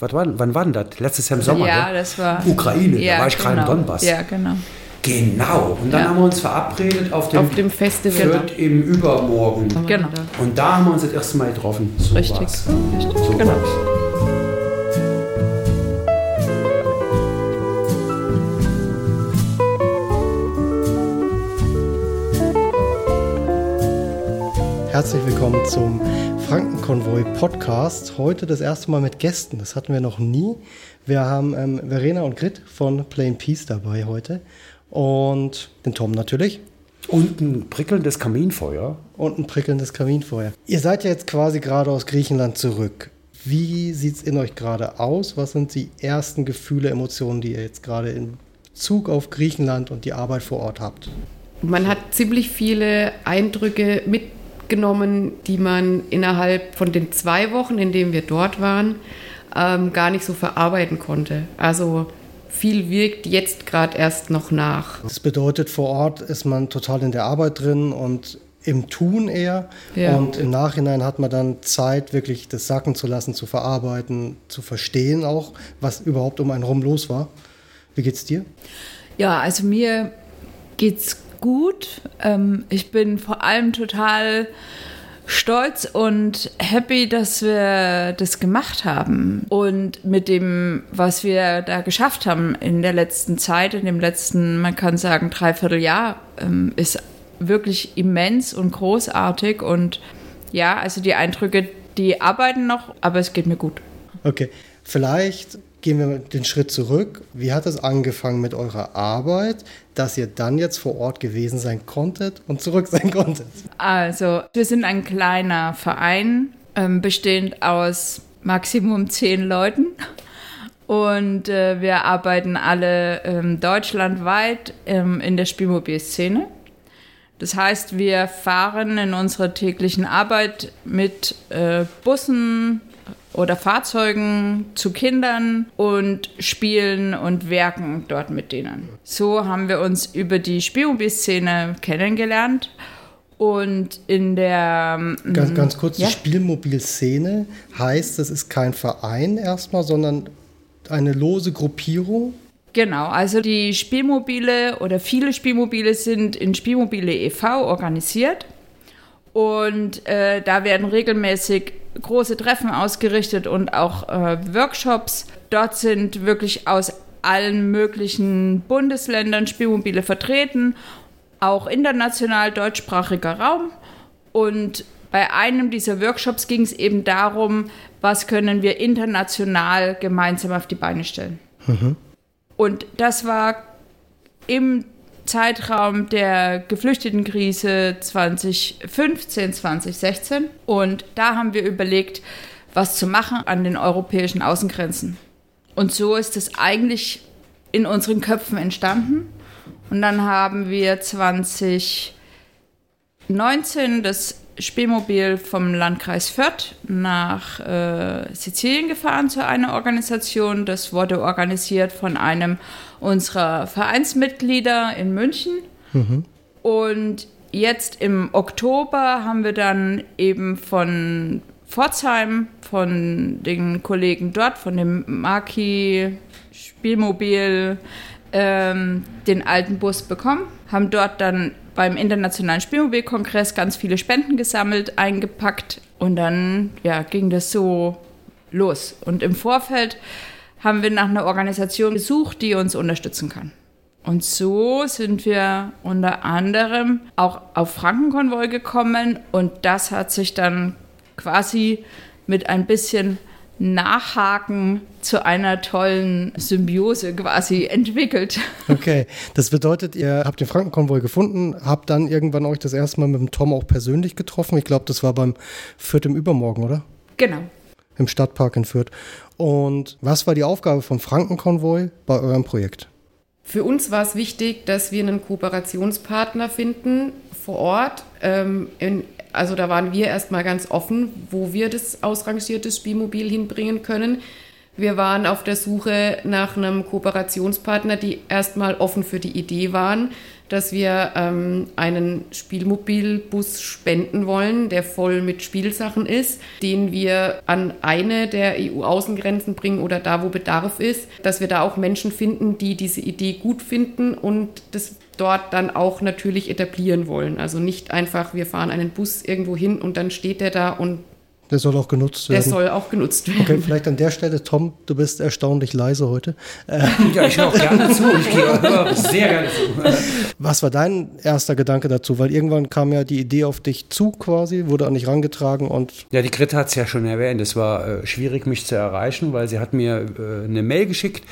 was war, wann war denn das? Letztes Jahr im Sommer, Ja, ne? das war. Ukraine, ja, da war ich gerade im genau. Donbass. Ja, genau. Genau. Und dann Ja. haben wir uns verabredet auf dem, Auf dem Festival. Fürth im Übermorgen. Genau. Und da haben wir uns das erste Mal getroffen. So Richtig. war's. Richtig. So genau. war's. Herzlich willkommen zum Frankenkonvoi Podcast. Heute das erste Mal mit Gästen. Das hatten wir noch nie. Wir haben ähm, Verena und Grit von Plain Peace dabei heute. Und den Tom natürlich. Und ein prickelndes Kaminfeuer. Und ein prickelndes Kaminfeuer. Ihr seid ja jetzt quasi gerade aus Griechenland zurück. Wie sieht es in euch gerade aus? Was sind die ersten Gefühle, Emotionen, die ihr jetzt gerade in Bezug auf Griechenland und die Arbeit vor Ort habt? Man hat ziemlich viele Eindrücke mitgenommen, die man innerhalb von den zwei Wochen, in denen wir dort waren, ähm, gar nicht so verarbeiten konnte. Also viel wirkt jetzt gerade erst noch nach. Das bedeutet, vor Ort ist man total in der Arbeit drin und im Tun eher. Ja. Und im Nachhinein hat man dann Zeit, wirklich das sacken zu lassen, zu verarbeiten, zu verstehen auch, was überhaupt um einen rum los war. Wie geht's dir? Ja, also mir geht's gut. Ähm, ich bin vor allem total stolz und happy, dass wir das gemacht haben. Und mit dem, was wir da geschafft haben in der letzten Zeit, in dem letzten, man kann sagen, Dreivierteljahr, ähm, ist wirklich immens und großartig. Und ja, also die Eindrücke, die arbeiten noch, aber es geht mir gut. Okay, vielleicht gehen wir den Schritt zurück. Wie hat es angefangen mit eurer Arbeit, dass ihr dann jetzt vor Ort gewesen sein konntet und zurück sein konntet? Also, wir sind ein kleiner Verein, ähm, bestehend aus Maximum zehn Leuten. Und äh, wir arbeiten alle ähm, deutschlandweit ähm, in der Spielmobilszene. Das heißt, wir fahren in unserer täglichen Arbeit mit äh, Bussen oder Fahrzeugen zu Kindern und spielen und werken dort mit denen. So haben wir uns über die Spielmobilszene kennengelernt. Und in der Ganz, ganz kurz, Ja. die Spielmobilszene heißt, das ist kein Verein erstmal, sondern eine lose Gruppierung. Genau, also die Spielmobile oder viele Spielmobile sind in Spielmobile e.V. organisiert und äh, da werden regelmäßig große Treffen ausgerichtet und auch äh, Workshops. Dort sind wirklich aus allen möglichen Bundesländern Spielmobile vertreten, auch international deutschsprachiger Raum. Und bei einem dieser Workshops ging es eben darum, was können wir international gemeinsam auf die Beine stellen. Und das war im Zeitraum der Geflüchtetenkrise 2015, 2016. Und da haben wir überlegt, was zu machen an den europäischen Außengrenzen. Und so ist es eigentlich in unseren Köpfen entstanden. Und dann haben wir 2019 das Spielmobil vom Landkreis Fürth nach äh, Sizilien gefahren zu einer Organisation. Das wurde organisiert von einem unserer Vereinsmitglieder in München. Und jetzt im Oktober haben wir dann eben von Pforzheim, von den Kollegen dort, von dem Maki Spielmobil, ähm, den alten Bus bekommen, haben dort dann beim Internationalen Spielmobilkongress ganz viele Spenden gesammelt, eingepackt und dann ja, ging das so los. Und im Vorfeld haben wir nach einer Organisation gesucht, die uns unterstützen kann. Und so sind wir unter anderem auch auf Frankenkonvoi gekommen und das hat sich dann quasi mit ein bisschen Nachhaken zu einer tollen Symbiose quasi entwickelt. Okay, das bedeutet, ihr habt den Frankenkonvoi gefunden, habt dann irgendwann euch das erste Mal mit dem Tom auch persönlich getroffen. Ich glaube, das war beim Fürth im Übermorgen, oder? Genau. Im Stadtpark in Fürth. Und was war die Aufgabe vom Frankenkonvoi bei eurem Projekt? Für uns war es wichtig, dass wir einen Kooperationspartner finden vor Ort. Ähm, in, also da waren wir erstmal ganz offen, wo wir das ausrangierte Spielmobil hinbringen können. Wir waren auf der Suche nach einem Kooperationspartner, die erstmal offen für die Idee waren, dass wir ähm, einen Spielmobilbus spenden wollen, der voll mit Spielsachen ist, den wir an eine der EU-Außengrenzen bringen oder da, wo Bedarf ist, dass wir da auch Menschen finden, die diese Idee gut finden und das dort dann auch natürlich etablieren wollen. Also nicht einfach, wir fahren einen Bus irgendwo hin und dann steht der da und Der soll auch genutzt der werden. soll auch genutzt werden. Okay, vielleicht an der Stelle, Tom, du bist erstaunlich leise heute. Ja, ich höre auch gerne zu. Ich höre sehr gerne zu. Was war dein erster Gedanke dazu? Weil irgendwann kam ja die Idee auf dich zu quasi, wurde an dich rangetragen und Ja, die Greta hat es ja schon erwähnt. Es war äh, schwierig, mich zu erreichen, weil sie hat mir äh, eine Mail geschickt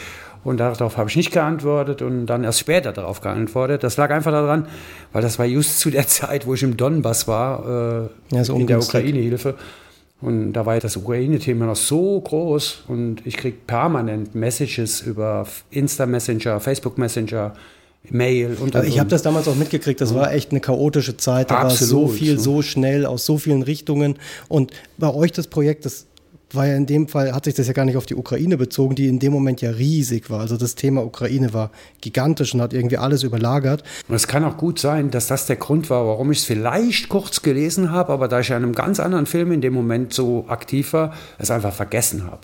und darauf habe ich nicht geantwortet und dann erst später darauf geantwortet. Das lag einfach daran, weil das war just zu der Zeit, wo ich im Donbass war, äh, Ja, in der. Ukraine-Hilfe. Und da war ja das Ukraine-Thema noch so groß und ich kriege permanent Messages über Insta-Messenger, Facebook-Messenger, Mail und, Also und ich habe und. das damals auch mitgekriegt, das war echt eine chaotische Zeit, da war so Absolut, viel, so schnell, aus so vielen Richtungen. Und bei euch das Projekt, das war ja in dem Fall, hat sich das ja gar nicht auf die Ukraine bezogen, die in dem Moment ja riesig war. Also das Thema Ukraine war gigantisch und hat irgendwie alles überlagert. Und es kann auch gut sein, dass das der Grund war, warum ich es vielleicht kurz gelesen habe, aber da ich ja in einem ganz anderen Film in dem Moment so aktiv war, es einfach vergessen habe.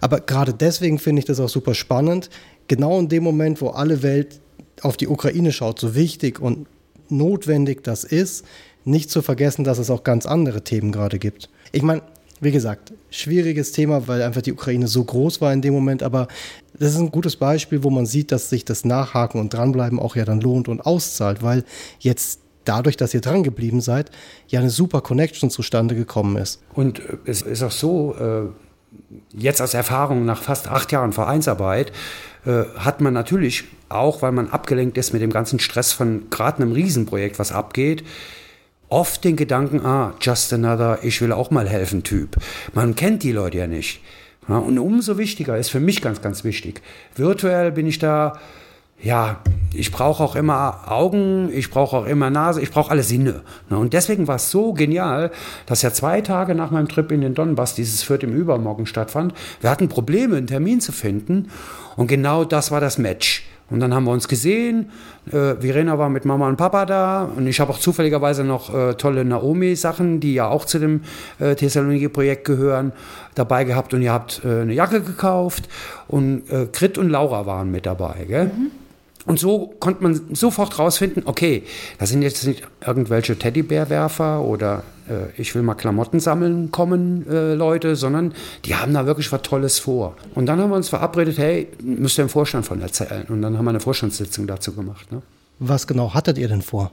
Aber gerade deswegen finde ich das auch super spannend. Genau in dem Moment, wo alle Welt auf die Ukraine schaut, so wichtig und notwendig das ist, nicht zu vergessen, dass es auch ganz andere Themen gerade gibt. Ich meine, wie gesagt, schwieriges Thema, weil einfach die Ukraine so groß war in dem Moment, aber das ist ein gutes Beispiel, wo man sieht, dass sich das Nachhaken und dranbleiben auch ja dann lohnt und auszahlt, weil jetzt dadurch, dass ihr dran geblieben seid, ja eine super Connection zustande gekommen ist. Und äh, es ist auch so, äh, jetzt aus Erfahrung nach fast acht Jahren Vereinsarbeit, äh, hat man natürlich auch, weil man abgelenkt ist mit dem ganzen Stress von gerade einem Riesenprojekt, was abgeht, oft den Gedanken, ah, just another, ich will auch mal helfen Typ. Man kennt die Leute ja nicht. Ja, und umso wichtiger ist für mich ganz, ganz wichtig. Virtuell bin ich da, ja, ich brauche auch immer Augen, ich brauche auch immer Nase, ich brauche alle Sinne. Ne? Und deswegen war es so genial, dass ja zwei Tage nach meinem Trip in den Donbass dieses Viert im Übermorgen stattfand. Wir hatten Probleme, einen Termin zu finden. Und genau das war das Match. Und dann haben wir uns gesehen. Äh, Verena war mit Mama und Papa da. Und ich habe auch zufälligerweise noch äh, tolle Naomi-Sachen, die ja auch zu dem äh, Thessaloniki-Projekt gehören, dabei gehabt. Und ihr habt äh, eine Jacke gekauft. Und äh, Grit und Laura waren mit dabei. Gell? Und so konnte man sofort rausfinden, okay, das sind jetzt nicht irgendwelche Teddybärwerfer oder äh, ich will mal Klamotten sammeln kommen äh, Leute, sondern die haben da wirklich was Tolles vor. Und dann haben wir uns verabredet, hey, müsst ihr im Vorstand von erzählen. Und dann haben wir eine Vorstandssitzung dazu gemacht. Ne? Was genau hattet ihr denn vor?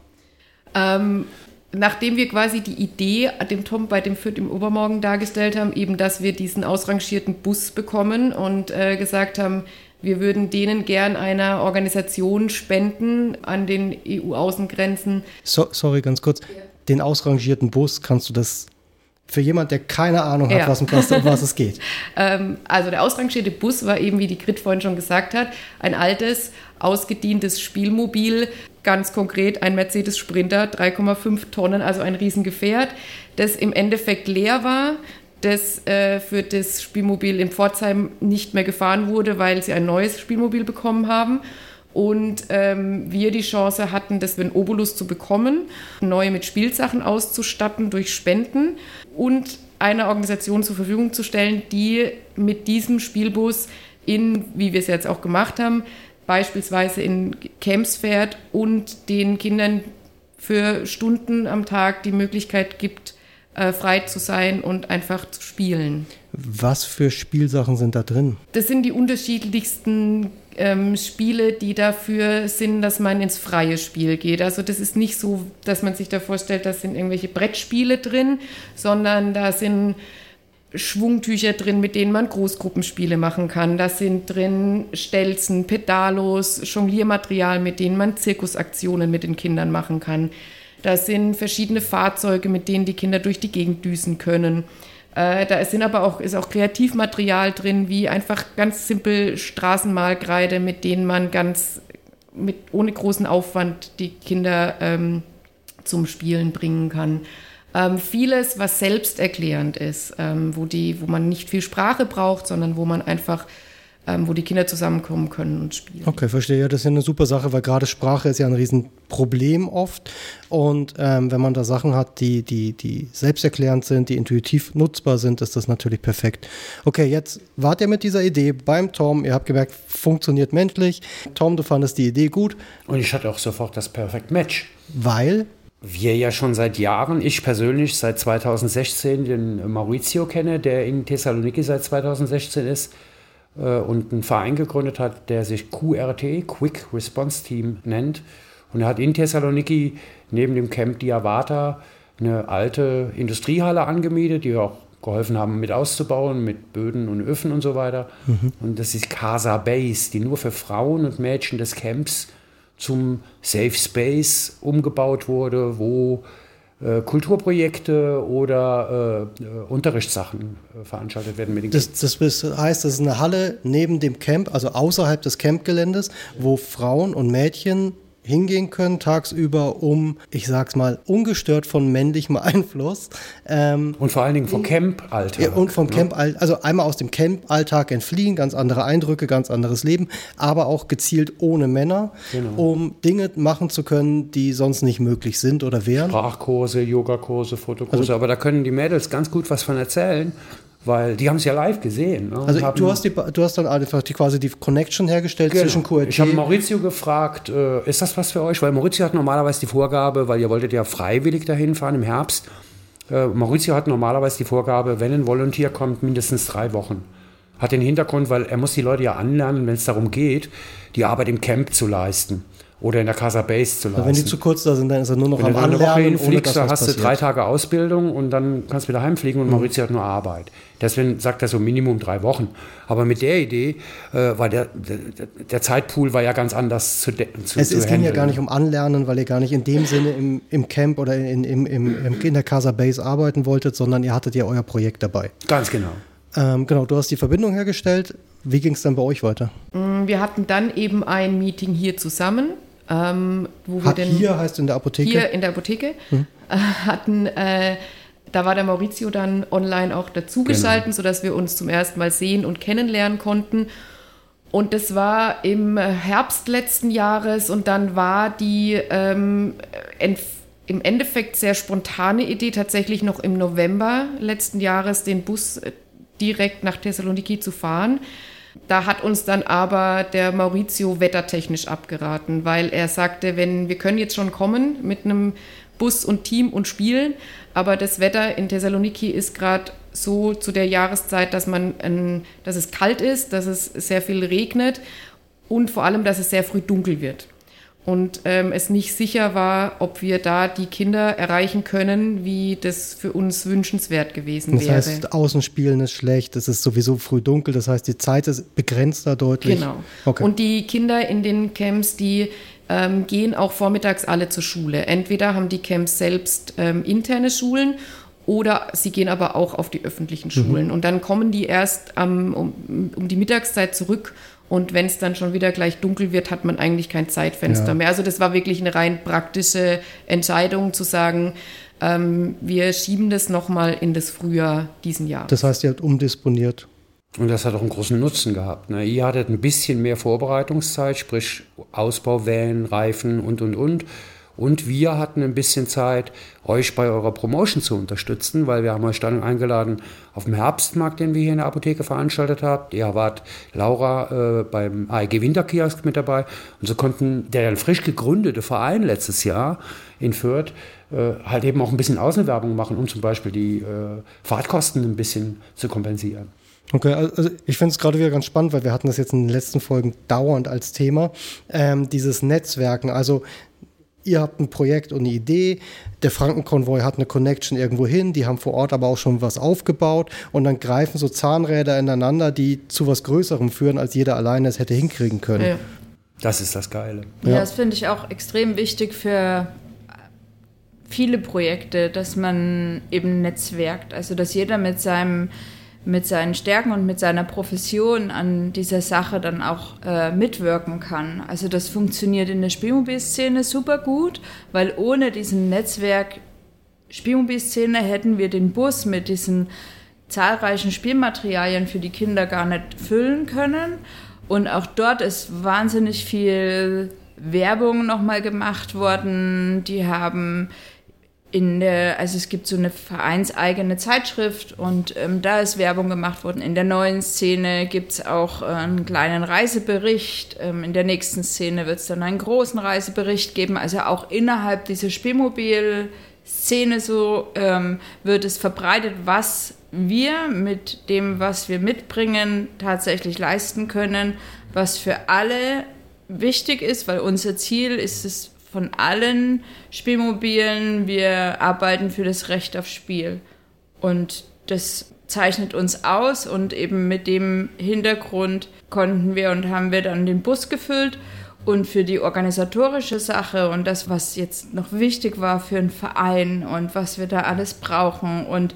Ähm, nachdem wir quasi die Idee dem Tom bei dem Fürth im Übermorgen dargestellt haben, eben, dass wir diesen ausrangierten Bus bekommen und äh, gesagt haben, wir würden denen gern einer Organisation spenden an den EU-Außengrenzen. So, sorry, ganz kurz. Den ausrangierten Bus, kannst du das für jemand, der keine Ahnung hat, Ja. was, um was, um was es geht? Ähm, also der ausrangierte Bus war eben, wie die Grit vorhin schon gesagt hat, ein altes, ausgedientes Spielmobil, ganz konkret ein Mercedes Sprinter, 3,5 Tonnen, also ein Riesengefährt, das im Endeffekt leer war, das äh, für das Spielmobil in Pforzheim nicht mehr gefahren wurde, weil sie ein neues Spielmobil bekommen haben. Und ähm, wir die Chance hatten, das in Obolus zu bekommen, neu mit Spielsachen auszustatten durch Spenden und einer Organisation zur Verfügung zu stellen, die mit diesem Spielbus in, wie wir es jetzt auch gemacht haben, beispielsweise in Camps fährt und den Kindern für Stunden am Tag die Möglichkeit gibt, äh, frei zu sein und einfach zu spielen. Was für Spielsachen sind da drin? Das sind die unterschiedlichsten ähm, Spiele, die dafür sind, dass man ins freie Spiel geht. Also das ist nicht so, dass man sich da vorstellt, da sind irgendwelche Brettspiele drin, sondern da sind Schwungtücher drin, mit denen man Großgruppenspiele machen kann. Da sind drin Stelzen, Pedalos, Jongliermaterial, mit denen man Zirkusaktionen mit den Kindern machen kann. Da sind verschiedene Fahrzeuge, mit denen die Kinder durch die Gegend düsen können. Äh, da sind aber auch, ist auch Kreativmaterial drin, wie einfach ganz simpel Straßenmalkreide, mit denen man ganz mit, ohne großen Aufwand die Kinder ähm, zum Spielen bringen kann. Ähm, vieles, was selbsterklärend ist, ähm, wo, die, wo man nicht viel Sprache braucht, sondern wo man einfach ähm, wo die Kinder zusammenkommen können und spielen. Okay, verstehe. Ja, das ist ja eine super Sache, weil gerade Sprache ist ja ein Riesenproblem oft. Und ähm, wenn man da Sachen hat, die, die, die selbsterklärend sind, die intuitiv nutzbar sind, ist das natürlich perfekt. Okay, jetzt wart ihr mit dieser Idee beim Tom. Ihr habt gemerkt, funktioniert menschlich. Tom, du fandest die Idee gut. Und ich hatte auch sofort das Perfect Match. Weil? Wir ja schon seit Jahren, ich persönlich seit 2016 den Maurizio kenne, der in Thessaloniki seit 2016 ist und einen Verein gegründet hat, der sich QRT, Quick Response Team, nennt. Und er hat in Thessaloniki neben dem Camp Diavata eine alte Industriehalle angemietet, die wir auch geholfen haben, mit auszubauen, mit Böden und Öfen und so weiter. Mhm. Und das ist Casa Base, die nur für Frauen und Mädchen des Camps zum Safe Space umgebaut wurde, wo äh, Kulturprojekte oder äh, Unterrichtssachen äh, veranstaltet werden mit den das, das heißt, das ist eine Halle neben dem Camp, also außerhalb des Campgeländes, wo Frauen und Mädchen hingehen können tagsüber, um, ich sag's mal, ungestört von männlichem Einfluss. Ähm, und vor allen Dingen vom Camp-Alltag. Ja, und vom ne? Camp, also einmal aus dem Camp-Alltag entfliehen, ganz andere Eindrücke, ganz anderes Leben, aber auch gezielt ohne Männer, genau. um Dinge machen zu können, die sonst nicht möglich sind oder wären. Sprachkurse, Yogakurse, Fotokurse, also, aber da können die Mädels ganz gut was von erzählen weil die haben es ja live gesehen. Ne? Also du hast, die, du hast dann einfach die, quasi die Connection hergestellt genau. zwischen QRT. Ich habe Maurizio gefragt, äh, ist das was für euch? Weil Maurizio hat normalerweise die Vorgabe, weil ihr wolltet ja freiwillig dahin fahren im Herbst. Äh, Maurizio hat normalerweise die Vorgabe, wenn ein Volunteer kommt, mindestens drei Wochen. Hat den Hintergrund, weil er muss die Leute ja anlernen, wenn es darum geht, die Arbeit im Camp zu leisten oder in der Casa Base zu leisten. wenn die zu kurz da sind, dann ist er nur noch wenn am Anlernen. Wenn du eine Woche hinfliegst, dann hast du drei Tage Ausbildung und dann kannst du wieder heimfliegen und mhm. Maurizio hat nur Arbeit. Deswegen sagt er so Minimum drei Wochen. Aber mit der Idee äh, war der, der, der, Zeitpool war ja ganz anders zu, zu Es, zu es ging ja gar nicht um Anlernen, weil ihr gar nicht in dem Sinne im, im Camp oder in, im, im, in der Casa Base arbeiten wolltet, sondern ihr hattet ja euer Projekt dabei. Ganz genau. Ähm, genau, du hast die Verbindung hergestellt. Wie ging es dann bei euch weiter? Mm, wir hatten dann eben ein Meeting hier zusammen. Ähm, wo wir Hat denn hier heißt in der Apotheke? Hier in der Apotheke hm. äh, hatten. Äh, da war der Maurizio dann online auch dazugeschalten, genau. sodass wir uns zum ersten Mal sehen und kennenlernen konnten. Und das war im Herbst letzten Jahres und dann war die ähm, im Endeffekt sehr spontane Idee, tatsächlich noch im November letzten Jahres den Bus direkt nach Thessaloniki zu fahren. Da hat uns dann aber der Maurizio wettertechnisch abgeraten, weil er sagte, wenn wir können jetzt schon kommen mit einem Bus und Team und spielen, aber das Wetter in Thessaloniki ist gerade so zu der Jahreszeit, dass man, ein, dass es kalt ist, dass es sehr viel regnet und vor allem, dass es sehr früh dunkel wird und ähm, es nicht sicher war, ob wir da die Kinder erreichen können, wie das für uns wünschenswert gewesen das wäre. Das heißt, Außenspielen ist schlecht, es ist sowieso früh dunkel, das heißt, die Zeit ist begrenzt da deutlich. Genau. Okay. Und die Kinder in den Camps, die ähm, gehen auch vormittags alle zur Schule. Entweder haben die Camps selbst ähm, interne Schulen oder sie gehen aber auch auf die öffentlichen mhm. Schulen. Mhm. Und dann kommen die erst um, um die Mittagszeit zurück und wenn es dann schon wieder gleich dunkel wird, hat man eigentlich kein Zeitfenster ja. mehr. Also das war wirklich eine rein praktische Entscheidung zu sagen, ähm, wir schieben das nochmal in das Frühjahr diesen Jahres. Das heißt, ihr habt umdisponiert. Und das hat auch einen großen Nutzen gehabt. Ne? Ihr hattet ein bisschen mehr Vorbereitungszeit, sprich Ausbau, Wellen, Reifen und, und, und. Und wir hatten ein bisschen Zeit, euch bei eurer Promotion zu unterstützen, weil wir haben euch dann eingeladen auf dem Herbstmarkt, den wir hier in der Apotheke veranstaltet haben. Ihr wart Laura äh, beim AEG Winterkiosk mit dabei. Und so konnten der dann frisch gegründete Verein letztes Jahr in Fürth äh, halt eben auch ein bisschen Außenwerbung machen, um zum Beispiel die äh, Fahrtkosten ein bisschen zu kompensieren. Okay, also ich finde es gerade wieder ganz spannend, weil wir hatten das jetzt in den letzten Folgen dauernd als Thema, ähm, dieses Netzwerken. Also ihr habt ein Projekt und eine Idee, der Frankenkonvoi hat eine Connection irgendwo hin, die haben vor Ort aber auch schon was aufgebaut und dann greifen so Zahnräder ineinander, die zu was Größerem führen, als jeder alleine es hätte hinkriegen können. Ja. Das ist das Geile. Ja, ja. das finde ich auch extrem wichtig für viele Projekte, dass man eben netzwerkt, also dass jeder mit seinem mit seinen Stärken und mit seiner Profession an dieser Sache dann auch äh, mitwirken kann. Also das funktioniert in der Spielmobilszene super gut, weil ohne diesen Netzwerk Spielmobilszene hätten wir den Bus mit diesen zahlreichen Spielmaterialien für die Kinder gar nicht füllen können. Und auch dort ist wahnsinnig viel Werbung nochmal gemacht worden. Die haben in der, also es gibt so eine vereinseigene Zeitschrift und ähm, da ist Werbung gemacht worden. In der neuen Szene gibt es auch äh, einen kleinen Reisebericht. Ähm, in der nächsten Szene wird es dann einen großen Reisebericht geben. Also auch innerhalb dieser Spielmobil-Szene so ähm, wird es verbreitet, was wir mit dem, was wir mitbringen, tatsächlich leisten können, was für alle wichtig ist, weil unser Ziel ist es von allen Spielmobilen, wir arbeiten für das Recht auf Spiel. Und das zeichnet uns aus und eben mit dem Hintergrund konnten wir und haben wir dann den Bus gefüllt. Und für die organisatorische Sache und das, was jetzt noch wichtig war für einen Verein und was wir da alles brauchen und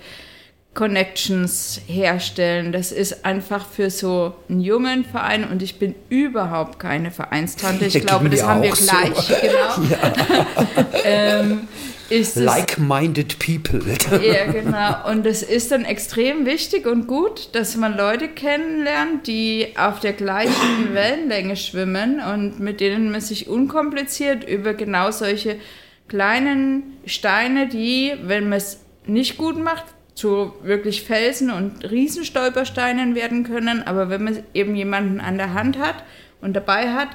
Connections herstellen. Das ist einfach für so einen jungen Verein und ich bin überhaupt keine Vereinstante. Ich glaube, das haben wir gleich. So. Genau. Ja. ähm, Like-minded people. ja, genau. Und es ist dann extrem wichtig und gut, dass man Leute kennenlernt, die auf der gleichen Wellenlänge schwimmen und mit denen man sich unkompliziert über genau solche kleinen Steine, die, wenn man es nicht gut macht, zu wirklich Felsen und Riesenstolpersteinen werden können. Aber wenn man eben jemanden an der Hand hat und dabei hat,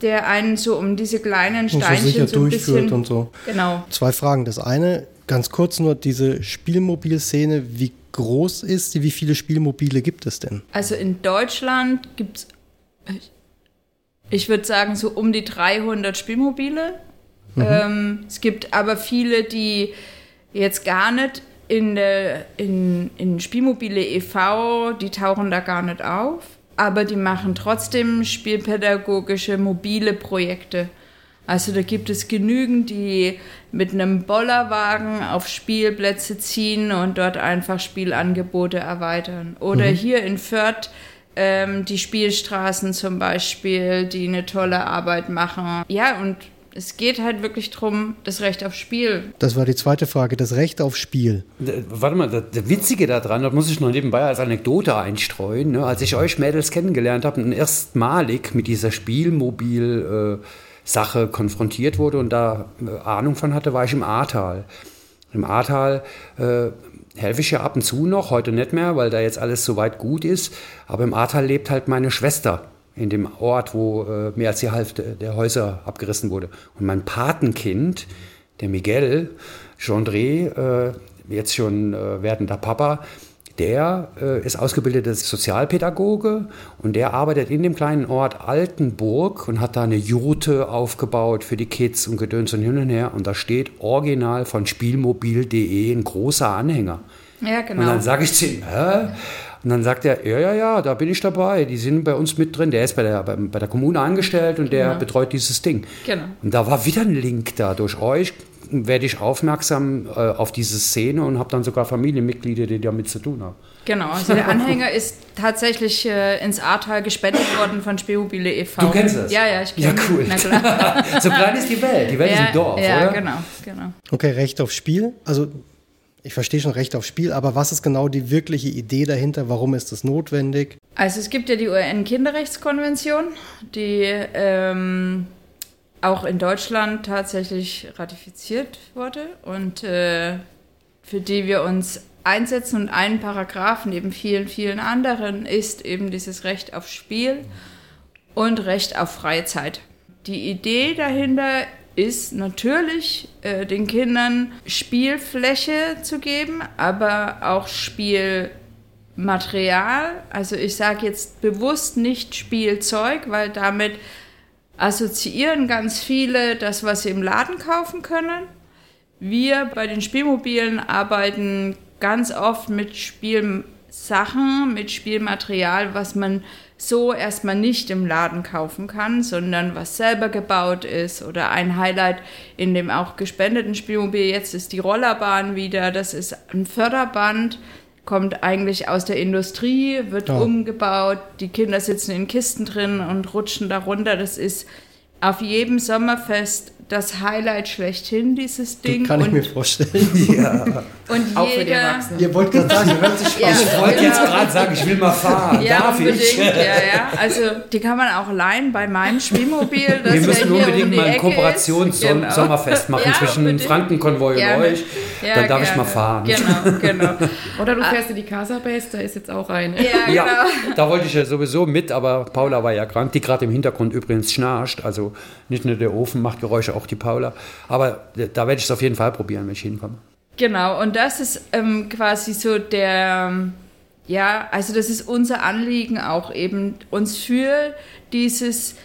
der einen so um diese kleinen Steinchen und so, sicher so durchführt bisschen, und so. Genau. Zwei Fragen. Das eine, ganz kurz nur, diese Spielmobilszene, wie groß ist sie? Wie viele Spielmobile gibt es denn? Also in Deutschland gibt es, ich würde sagen, so um die 300 Spielmobile. Mhm. Ähm, es gibt aber viele, die jetzt gar nicht in, der, in, in Spielmobile e.V., die tauchen da gar nicht auf, aber die machen trotzdem spielpädagogische mobile Projekte. Also da gibt es genügend, die mit einem Bollerwagen auf Spielplätze ziehen und dort einfach Spielangebote erweitern. Oder mhm. hier in Fürth ähm, die Spielstraßen zum Beispiel, die eine tolle Arbeit machen. Ja, und es geht halt wirklich darum, das Recht auf Spiel. Das war die zweite Frage, das Recht auf Spiel. Warte mal, der Witzige daran, das muss ich noch nebenbei als Anekdote einstreuen. Ne? Als ich euch Mädels kennengelernt habe und erstmalig mit dieser Spielmobil- Sache konfrontiert wurde und da äh, Ahnung von hatte, war ich im Ahrtal. Im Ahrtal äh, helfe ich ja ab und zu noch, heute nicht mehr, weil da jetzt alles soweit gut ist. Aber im Ahrtal lebt halt meine Schwester in dem Ort, wo äh, mehr als die Hälfte der Häuser abgerissen wurde. Und mein Patenkind, der Miguel Gendré, äh, jetzt schon äh, werdender Papa, der ist ausgebildeter Sozialpädagoge und der arbeitet in dem kleinen Ort Altenburg und hat da eine Jurte aufgebaut für die Kids und Gedöns und hin und her. Und da steht original von spielmobil.de ein großer Anhänger. Ja, genau. Und dann sage ich zu ihm, hä? Und dann sagt er, ja, ja, ja, da bin ich dabei. Die sind bei uns mit drin. Der ist bei der, bei, bei der Kommune angestellt und der genau. betreut dieses Ding. Genau. Und da war wieder ein Link da. Durch euch werde ich aufmerksam äh, auf diese Szene und habe dann sogar Familienmitglieder, die damit zu tun haben. Genau, also der Anhänger ist tatsächlich äh, ins Ahrtal gespendet worden von Spielmobile e.V. Du kennst es? Ja, ja, ich kenne Ja, cool. so klein ist die Welt. Die Welt ja, ist ein Dorf, ja, oder? Ja, genau, genau. Okay, Recht auf Spiel. Also ich verstehe schon Recht auf Spiel, aber was ist genau die wirkliche Idee dahinter? Warum ist das notwendig? Also es gibt ja die UN-Kinderrechtskonvention, die ähm, auch in Deutschland tatsächlich ratifiziert wurde und äh, für die wir uns einsetzen. Und ein Paragraph neben vielen, vielen anderen ist eben dieses Recht auf Spiel und Recht auf freie Zeit. Die Idee dahinter ist natürlich äh, den Kindern Spielfläche zu geben, aber auch Spielmaterial. Also ich sage jetzt bewusst nicht Spielzeug, weil damit assoziieren ganz viele das, was sie im Laden kaufen können. Wir bei den Spielmobilen arbeiten ganz oft mit Spielsachen, mit Spielmaterial, was man so erstmal nicht im Laden kaufen kann, sondern was selber gebaut ist oder ein Highlight in dem auch gespendeten Spielmobil jetzt ist die Rollerbahn wieder. Das ist ein Förderband, kommt eigentlich aus der Industrie, wird ja. umgebaut, die Kinder sitzen in Kisten drin und rutschen darunter. Das ist auf jedem Sommerfest das Highlight schlechthin, dieses Ding. Kann ich und, mir vorstellen. Ja. und Auch für die jeder, Erwachsenen. Ihr wollt gerade sagen, hört sich Ja. spannend Ich wollte jetzt Genau. gerade sagen, ich will mal fahren. ja, Darf unbedingt, ich? ja, ja. Also die kann man auch leihen bei meinem Spielmobil. Das Wir müssen hier unbedingt um mal ein Kooperations-Sommerfest. Sommerfest machen Ja, zwischen unbedingt. Frankenkonvoi und Gerne. euch. Ja, Dann darf ich gerne. mal fahren. Genau, genau. Oder du fährst in die Casa Base, da ist jetzt auch eine. Ja, genau. Ja, da wollte ich ja sowieso mit, aber Paula war ja krank, die gerade im Hintergrund übrigens schnarcht. Also nicht nur der Ofen macht Geräusche, auch die Paula. Aber da werde ich es auf jeden Fall probieren, wenn ich hinkomme. Genau, und das ist ähm, quasi so der, ja, also das ist unser Anliegen auch eben, uns für dieses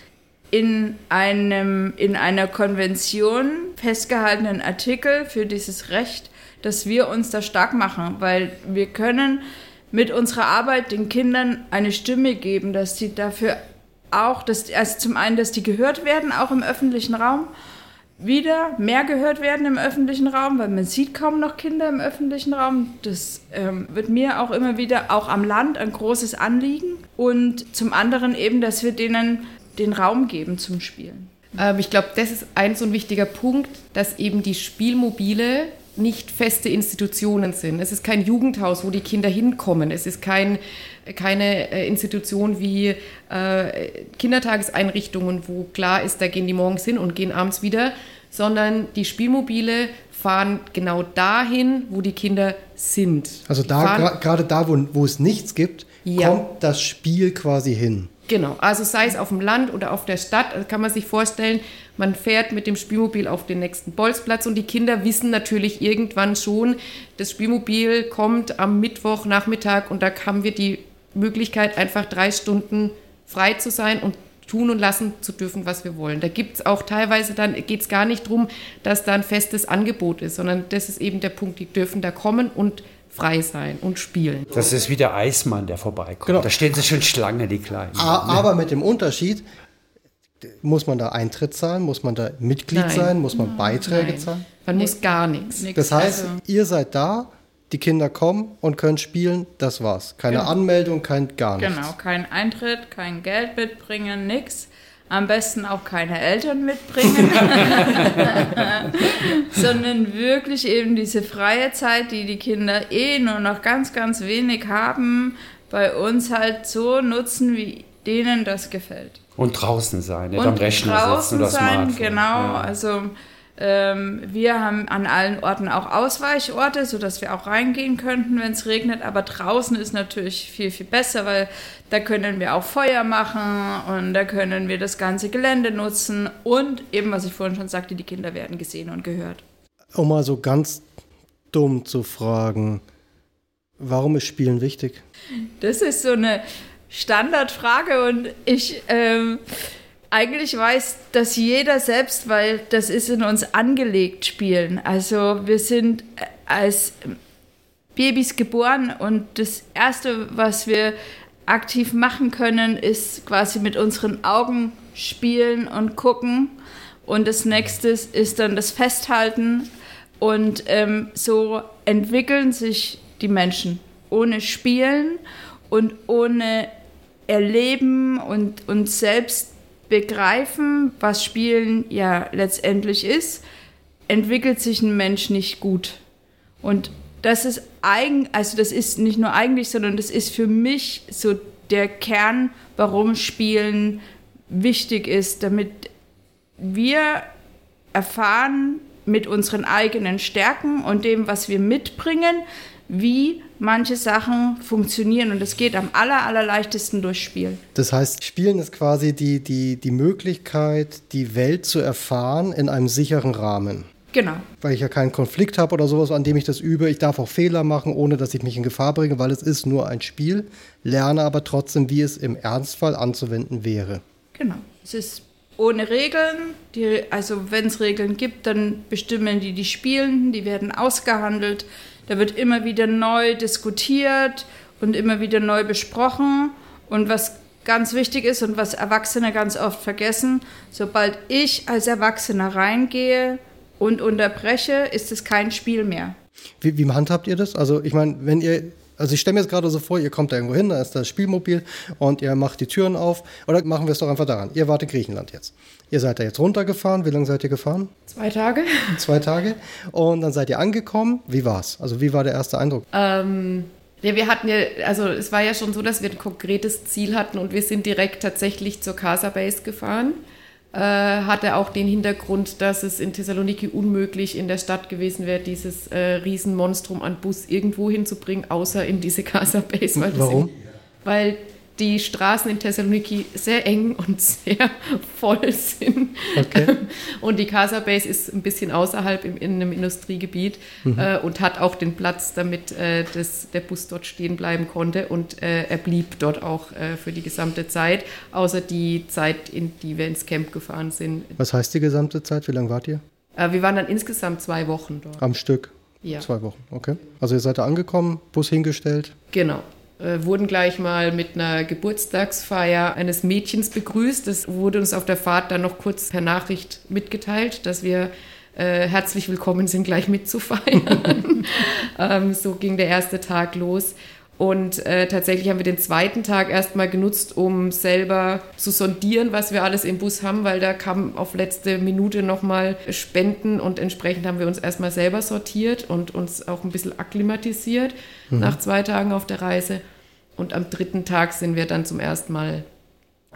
in einem, in einer Konvention festgehaltenen Artikel, für dieses Recht, dass wir uns da stark machen, weil wir können mit unserer Arbeit den Kindern eine Stimme geben, dass sie dafür auch, dass, also zum einen, dass die gehört werden, auch im öffentlichen Raum, wieder mehr gehört werden im öffentlichen Raum, weil man sieht kaum noch Kinder im öffentlichen Raum. Das ähm, wird mir auch immer wieder, auch am Land, ein großes Anliegen. Und zum anderen eben, dass wir denen den Raum geben zum Spielen. Ähm, ich glaube, das ist ein so ein wichtiger Punkt, dass eben die Spielmobile nicht feste Institutionen sind. Es ist kein Jugendhaus, wo die Kinder hinkommen. Es ist kein, keine äh, Institution wie äh, Kindertageseinrichtungen, wo klar ist, da gehen die morgens hin und gehen abends wieder, sondern die Spielmobile fahren genau dahin, wo die Kinder sind. Also da gerade da, wo, wo es nichts gibt, Ja. kommt das Spiel quasi hin. Genau, also sei es auf dem Land oder auf der Stadt, kann man sich vorstellen, man fährt mit dem Spielmobil auf den nächsten Bolzplatz und die Kinder wissen natürlich irgendwann schon, das Spielmobil kommt am Mittwochnachmittag und da haben wir die Möglichkeit, einfach drei Stunden frei zu sein und tun und lassen zu dürfen, was wir wollen. Da gibt es auch teilweise dann, geht es gar nicht darum, dass da ein festes Angebot ist, sondern das ist eben der Punkt, die dürfen da kommen und frei sein und spielen. Das ist wie der Eismann, der vorbeikommt. Genau. Da stehen sie schon Schlange, die Kleinen. Aber mit dem Unterschied, muss man da Eintritt zahlen, muss man da Mitglied Nein. sein, muss man Beiträge Nein, zahlen. man muss gar nichts. Das heißt, Also- ihr seid da, die Kinder kommen und können spielen, das war's. Keine Genau. Anmeldung, kein gar nichts. Genau, kein Eintritt, kein Geld mitbringen, nix. Am besten auch keine Eltern mitbringen, sondern wirklich eben diese freie Zeit, die die Kinder eh nur noch ganz, ganz wenig haben, bei uns halt so nutzen, wie denen das gefällt. Und draußen sein, nicht Und am Rechner sitzen draußen oder sein, Smartphone. genau. Ja. Also ähm, wir haben an allen Orten auch Ausweichorte, sodass wir auch reingehen könnten, wenn es regnet. Aber draußen ist natürlich viel, viel besser, weil da können wir auch Feuer machen und da können wir das ganze Gelände nutzen. Und eben, was ich vorhin schon sagte, die Kinder werden gesehen und gehört. Um mal so ganz dumm zu fragen, warum ist Spielen wichtig? Das ist so eine Standardfrage und ich ähm, eigentlich weiß das jeder selbst, weil das ist in uns angelegt, Spielen. Also wir sind äh, als Babys geboren und das Erste, was wir aktiv machen können, ist quasi mit unseren Augen spielen und gucken. Und das nächste ist dann das Festhalten. Und ähm, so entwickeln sich die Menschen ohne Spielen und ohne Erleben und, und selbst begreifen, was Spielen ja letztendlich ist, entwickelt sich ein Mensch nicht gut. Und das ist eigen, also das ist nicht nur eigentlich, sondern das ist für mich so der Kern, warum Spielen wichtig ist, damit wir erfahren mit unseren eigenen Stärken und dem, was wir mitbringen, wie manche Sachen funktionieren. Und das geht am aller, allerleichtesten durch Spiel. Das heißt, Spielen ist quasi die, die, die Möglichkeit, die Welt zu erfahren in einem sicheren Rahmen. Genau. Weil ich ja keinen Konflikt habe oder sowas, an dem ich das übe. Ich darf auch Fehler machen, ohne dass ich mich in Gefahr bringe, weil es ist nur ein Spiel, lerne aber trotzdem, wie es im Ernstfall anzuwenden wäre. Genau. Es ist ohne Regeln. Die, also wenn es Regeln gibt, dann bestimmen die die Spielenden, die werden ausgehandelt. Da wird immer wieder neu diskutiert und immer wieder neu besprochen. Und was ganz wichtig ist und was Erwachsene ganz oft vergessen, sobald ich als Erwachsener reingehe und unterbreche, ist es kein Spiel mehr. Wie, wie handhabt ihr das? Also ich meine, wenn ihr Also ich stelle mir jetzt gerade so vor, ihr kommt da irgendwo hin, da ist das Spielmobil und ihr macht die Türen auf. Oder machen wir es doch einfach daran. Ihr wart in Griechenland jetzt. Ihr seid da jetzt runtergefahren. Wie lange seid ihr gefahren? Zwei Tage. Zwei Tage. Und dann seid ihr angekommen. Wie war's? Also wie war der erste Eindruck? Ähm, ja, wir hatten ja, also es war ja schon so, dass wir ein konkretes Ziel hatten und wir sind direkt tatsächlich zur Casa Base gefahren. Äh, hatte auch den Hintergrund, dass es in Thessaloniki unmöglich in der Stadt gewesen wäre, dieses äh, Riesenmonstrum an Bus irgendwo hinzubringen, außer in diese Casa Base. Weil Warum? In, weil die Straßen in Thessaloniki sehr eng und sehr voll sind. Okay. Und die Casa Base ist ein bisschen außerhalb im, in einem Industriegebiet Mhm. äh, und hat auch den Platz, damit äh, das, der Bus dort stehen bleiben konnte. Und äh, er blieb dort auch für die gesamte Zeit, außer die Zeit, in die wir ins Camp gefahren sind. Was heißt die gesamte Zeit? Wie lange wart ihr? Wir waren dann insgesamt zwei Wochen dort. Am Stück? Ja. Zwei Wochen, okay. Also ihr seid da angekommen, Bus hingestellt. Genau. Äh, wurden gleich mal mit einer Geburtstagsfeier eines Mädchens begrüßt. Das wurde uns auf der Fahrt dann noch kurz per Nachricht mitgeteilt, dass wir äh, herzlich willkommen sind, gleich mitzufeiern. ähm, so ging der erste Tag los. Und äh, tatsächlich haben wir den zweiten Tag erstmal genutzt, um selber zu sondieren, was wir alles im Bus haben, weil da kam auf letzte Minute nochmal Spenden und entsprechend haben wir uns erstmal selber sortiert und uns auch ein bisschen akklimatisiert nach zwei Tagen auf der Reise. Und am dritten Tag sind wir dann zum ersten Mal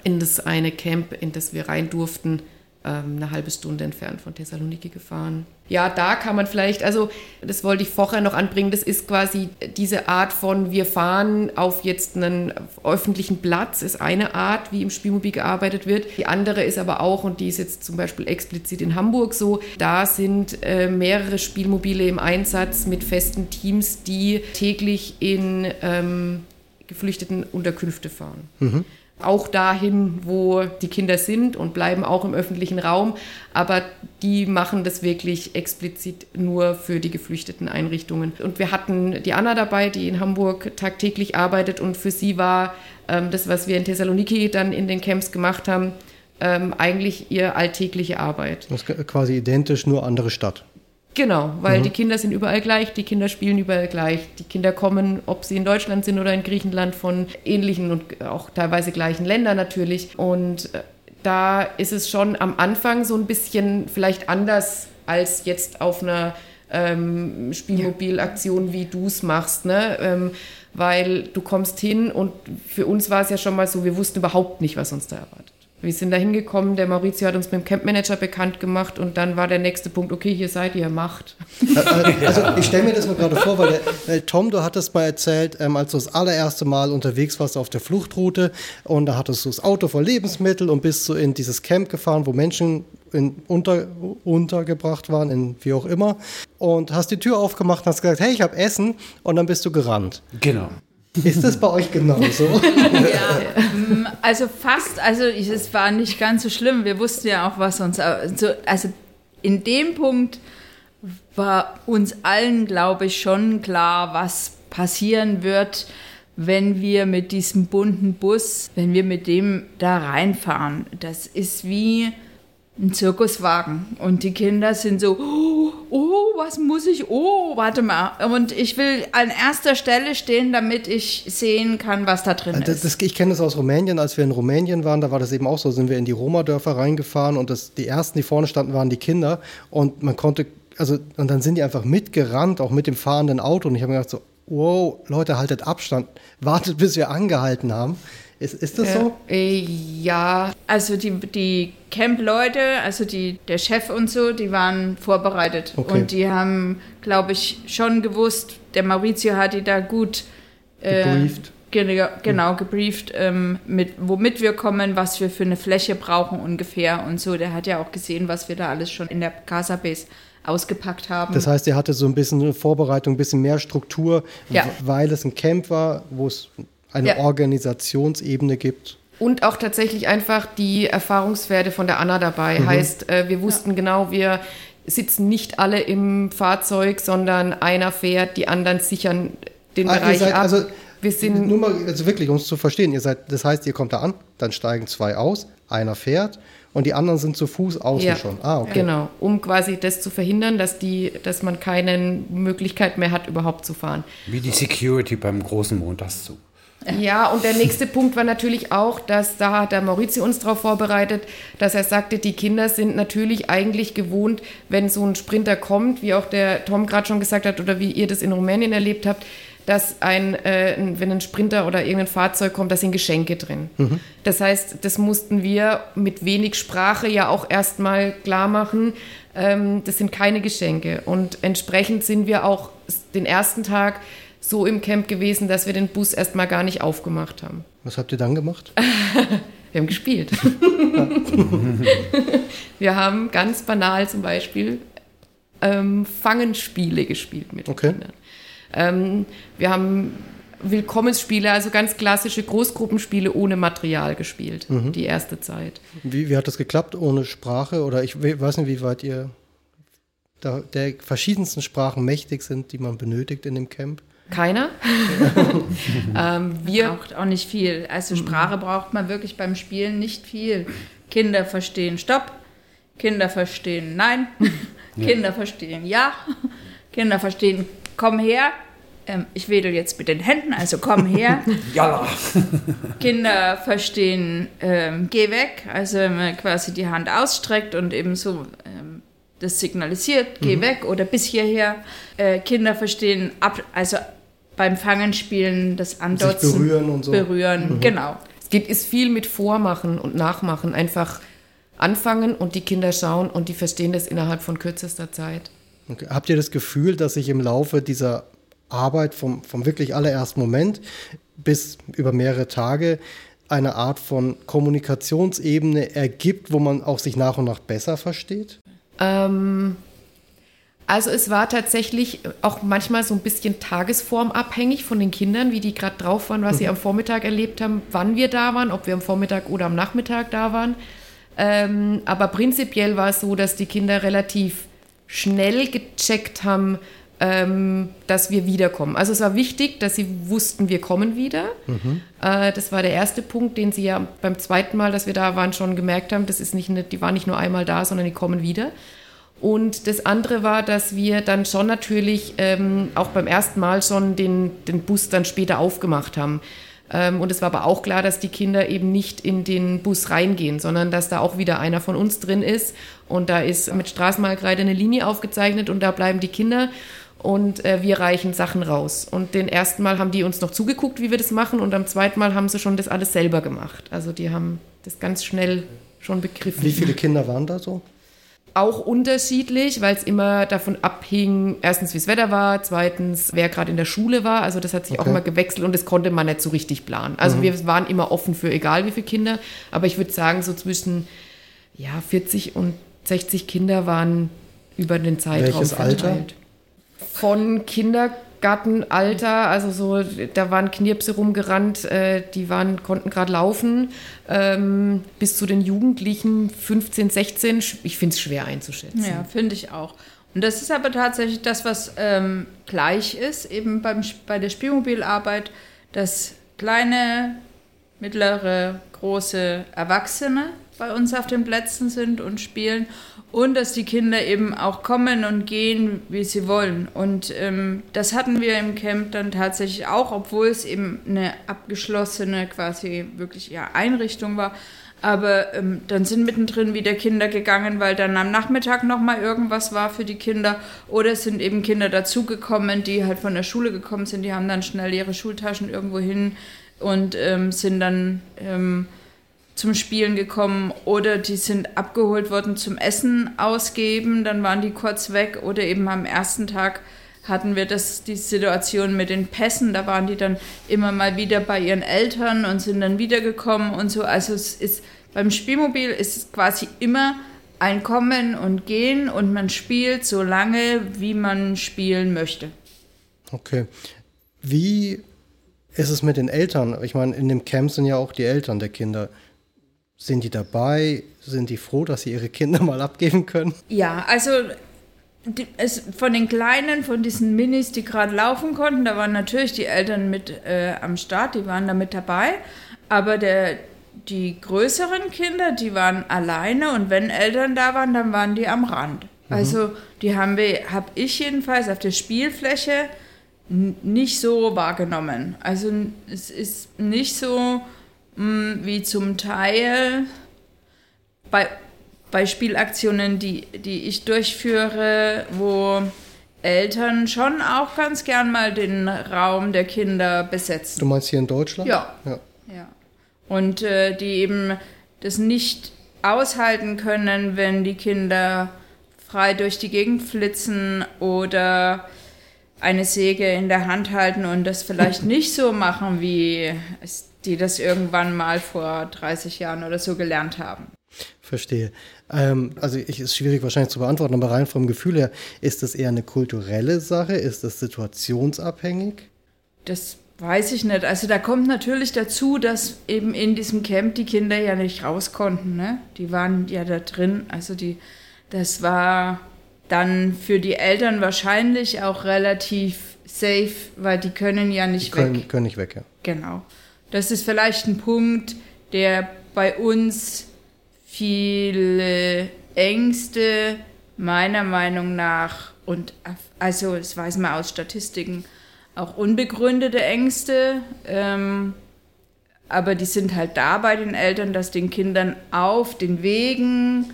in das eine Camp, in das wir rein durften, ähm, eine halbe Stunde entfernt von Thessaloniki gefahren. Ja, da kann man vielleicht, also das wollte ich vorher noch anbringen, das ist quasi diese Art von, wir fahren auf jetzt einen öffentlichen Platz, ist eine Art, wie im Spielmobil gearbeitet wird. Die andere ist aber auch, und die ist jetzt zum Beispiel explizit in Hamburg so, da sind äh, mehrere Spielmobile im Einsatz mit festen Teams, die täglich in ähm, geflüchteten Unterkünfte fahren. Auch dahin, wo die Kinder sind und bleiben auch im öffentlichen Raum. Aber die machen das wirklich explizit nur für die geflüchteten Einrichtungen. Und wir hatten die Anna dabei, die in Hamburg tagtäglich arbeitet. Und für sie war ähm, das, was wir in Thessaloniki dann in den Camps gemacht haben, ähm, eigentlich ihr alltägliche Arbeit. Das ist quasi identisch, nur andere Stadt. Genau, weil die Kinder sind überall gleich, die Kinder spielen überall gleich. Die Kinder kommen, ob sie in Deutschland sind oder in Griechenland, von ähnlichen und auch teilweise gleichen Ländern natürlich. Und äh, da ist es schon am Anfang so ein bisschen vielleicht anders als jetzt auf einer ähm, Spielmobilaktion, wie du es machst. Ne? Ähm, weil du kommst hin und für uns war es ja schon mal so, wir wussten überhaupt nicht, was uns da erwartet. Wir sind da hingekommen, der Maurizio hat uns mit dem Campmanager bekannt gemacht und dann war der nächste Punkt, okay, hier seid ihr, macht. Also ich stelle mir das mal gerade vor, weil, der, weil Tom, du hattest mal erzählt, ähm, als du das allererste Mal unterwegs warst auf der Fluchtroute und da hattest du das Auto voll Lebensmittel und bist so in dieses Camp gefahren, wo Menschen in, unter, untergebracht waren, in wie auch immer und hast die Tür aufgemacht und hast gesagt, hey, ich habe Essen und dann bist du gerannt. Genau. Ist das bei euch genauso? Ja, ähm, also fast, also ich, es war nicht ganz so schlimm. Wir wussten ja auch, was uns, also, also in dem Punkt war uns allen, glaube ich, schon klar, was passieren wird, wenn wir mit diesem bunten Bus, wenn wir mit dem da reinfahren. Das ist wie ein Zirkuswagen. Und die Kinder sind so, oh, oh, was muss ich? Oh, warte mal. Und ich will an erster Stelle stehen, damit ich sehen kann, was da drin Das, ist. das, ich kenne das aus Rumänien, als wir in Rumänien waren, da war das eben auch so, sind wir in die Roma-Dörfer reingefahren und das, die ersten, die vorne standen, waren die Kinder und man konnte, also und dann sind die einfach mitgerannt, auch mit dem fahrenden Auto und ich habe mir gedacht so, wow, Leute, haltet Abstand, wartet, bis wir angehalten haben. Ist, ist das so? Äh, ja, Also die, die Camp-Leute, also die, der Chef und so, die waren vorbereitet. Okay. Und die haben, glaube ich, schon gewusst, der Maurizio hat die da gut äh, Gebrieft. Genau, genau gebrieft, ähm, mit, womit wir kommen, was wir für eine Fläche brauchen ungefähr und so. Der hat ja auch gesehen, was wir da alles schon in der Casa Base ausgepackt haben. Das heißt, ihr hattet so ein bisschen eine Vorbereitung, ein bisschen mehr Struktur, Ja. weil es ein Camp war, wo es eine Ja. und auch tatsächlich einfach die Erfahrungswerte von der Anna dabei. Heißt, äh, wir wussten genau, wir sitzen nicht alle im Fahrzeug, sondern einer fährt, die anderen sichern den Ah, Bereich seid ab. also- wir sind Nur mal, also wirklich, um es zu verstehen, ihr seid, das heißt, ihr kommt da an, dann steigen zwei aus, einer fährt und die anderen sind zu Fuß außen Ja. schon. Ah, okay. Genau, um quasi das zu verhindern, dass, die, dass man keine Möglichkeit mehr hat, überhaupt zu fahren. Wie die Security beim großen Montagszug. Ja, und der nächste Punkt war natürlich auch, dass da hat der Maurizio uns darauf vorbereitet, dass er sagte, die Kinder sind natürlich eigentlich gewohnt, wenn so ein Sprinter kommt, wie auch der Tom gerade schon gesagt hat oder wie ihr das in Rumänien erlebt habt, dass ein, äh, wenn ein Sprinter oder irgendein Fahrzeug kommt, da sind Geschenke drin. Das heißt, das mussten wir mit wenig Sprache ja auch erstmal klar machen. Ähm, das sind keine Geschenke. Und entsprechend sind wir auch den ersten Tag so im Camp gewesen, dass wir den Bus erstmal gar nicht aufgemacht haben. Was habt ihr dann gemacht? Wir haben gespielt. wir haben ganz banal zum Beispiel ähm, Fangenspiele gespielt mit Okay. Kindern. Ähm, wir haben Willkommensspiele, also ganz klassische Großgruppenspiele ohne Material gespielt, die erste Zeit. Wie, wie hat das geklappt ohne Sprache? Oder ich we- weiß nicht, wie weit ihr da, der verschiedensten Sprachen mächtig sind, die man benötigt in dem Camp. Keiner. ähm, wir braucht auch nicht viel. Also Sprache braucht man wirklich beim Spielen nicht viel. Kinder verstehen Stopp, Kinder verstehen Nein, Kinder verstehen Ja, Kinder verstehen Komm her. Ähm, ich wedel jetzt mit den Händen, also komm her. Ja, Kinder verstehen ähm, Geh weg, also wenn man quasi die Hand ausstreckt und eben so ähm, das signalisiert, geh weg oder bis hierher. Äh, Kinder verstehen ab, also beim Fangenspielen das Andotzen. berühren und so. Berühren, genau. Es geht ist viel mit Vormachen und Nachmachen. Einfach anfangen und die Kinder schauen und die verstehen das innerhalb von kürzester Zeit. Okay. Habt ihr das Gefühl, dass sich im Laufe dieser Arbeit vom, vom wirklich allerersten Moment bis über mehrere Tage eine Art von Kommunikationsebene ergibt, wo man auch sich nach und nach besser versteht? Ähm, also es war tatsächlich auch manchmal so ein bisschen tagesformabhängig von den Kindern, wie die gerade drauf waren, was sie am Vormittag erlebt haben, wann wir da waren, ob wir am Vormittag oder am Nachmittag da waren. Ähm, aber prinzipiell war es so, dass die Kinder relativ schnell gecheckt haben, ähm, dass wir wiederkommen. Also es war wichtig, dass sie wussten, wir kommen wieder. Äh, das war der erste Punkt, den sie ja beim zweiten Mal, dass wir da waren, schon gemerkt haben. Das ist nicht, eine, die waren nicht nur einmal da, sondern die kommen wieder. Und das andere war, dass wir dann schon natürlich ähm, auch beim ersten Mal schon den, den Bus dann später aufgemacht haben. Ähm, und es war aber auch klar, dass die Kinder eben nicht in den Bus reingehen, sondern dass da auch wieder einer von uns drin ist. Und da ist mit Straßenmalkreide eine Linie aufgezeichnet und da bleiben die Kinder und äh, wir reichen Sachen raus. Und den ersten Mal haben die uns noch zugeguckt, wie wir das machen und am zweiten Mal haben sie schon das alles selber gemacht. Also die haben das ganz schnell schon begriffen Wie viele Kinder waren da so? Auch unterschiedlich, weil es immer davon abhing, erstens, wie das Wetter war, zweitens, wer gerade in der Schule war. Also das hat sich auch Okay. immer gewechselt und das konnte man nicht so richtig planen. Also wir waren immer offen für egal wie viele Kinder, aber ich würde sagen, so zwischen ja, 40 und 60 Kinder waren über den Zeitraum Welches Alter? verteilt. Von Kindergartenalter, also so, da waren Knirpse rumgerannt, äh, die waren, konnten gerade laufen, ähm, bis zu den Jugendlichen 15, 16. sch- Ich finde es schwer einzuschätzen. Ja, finde ich auch. Und das ist aber tatsächlich das, was ähm, gleich ist, eben beim, bei der Spielmobilarbeit, dass kleine, mittlere, große Erwachsene bei uns auf den Plätzen sind und spielen und dass die Kinder eben auch kommen und gehen, wie sie wollen. Und ähm, das hatten wir im Camp dann tatsächlich auch, obwohl es eben eine abgeschlossene quasi wirklich ja, Einrichtung war. Aber ähm, dann sind mittendrin wieder Kinder gegangen, weil dann am Nachmittag nochmal irgendwas war für die Kinder. Oder es sind eben Kinder dazugekommen, die halt von der Schule gekommen sind. Die haben dann schnell ihre Schultaschen irgendwo hin und ähm, sind dann ähm, zum Spielen gekommen. Oder die sind abgeholt worden zum Essen ausgeben. Dann waren die kurz weg. Oder eben am ersten Tag hatten wir das, die Situation mit den Pässen. Da waren die dann immer mal wieder bei ihren Eltern und sind dann wiedergekommen und so. Also es ist beim Spielmobil ist es quasi immer ein Kommen und Gehen und man spielt so lange, wie man spielen möchte. Okay. Wie ist es mit den Eltern? Ich meine, in dem Camp sind ja auch die Eltern der Kinder. Sind die dabei? Sind die froh, dass sie ihre Kinder mal abgeben können? Ja, also die, es, von den Kleinen, von diesen Minis, die gerade laufen konnten, da waren natürlich die Eltern mit äh, am Start, die waren da mit dabei. Aber der, die größeren Kinder, die waren alleine und wenn Eltern da waren, dann waren die am Rand. Mhm. Also die haben wir, habe ich jedenfalls auf der Spielfläche nicht so wahrgenommen. Also es ist nicht so wie zum Teil bei, bei Spielaktionen, die, die ich durchführe, wo Eltern schon auch ganz gern mal den Raum der Kinder besetzen. Du meinst hier in Deutschland? Ja. ja. ja. Und äh, die eben das nicht aushalten können, wenn die Kinder frei durch die Gegend flitzen oder eine Säge in der Hand halten und das vielleicht nicht so machen, wie die das irgendwann mal vor 30 Jahren oder so gelernt haben. Verstehe. Ähm, also ich, ist schwierig wahrscheinlich zu beantworten, aber rein vom Gefühl her, ist das eher eine kulturelle Sache? Ist das situationsabhängig? Das weiß ich nicht. Also da kommt natürlich dazu, dass eben in diesem Camp die Kinder ja nicht raus konnten. Ne? Die waren ja da drin. Also die, das war dann für die Eltern wahrscheinlich auch relativ safe, weil die können ja nicht die können, weg. Können nicht weg, ja. Genau. Das ist vielleicht ein Punkt, der bei uns viele Ängste meiner Meinung nach und also das weiß man aus Statistiken auch unbegründete Ängste, ähm, aber die sind halt da bei den Eltern, dass den Kindern auf den Wegen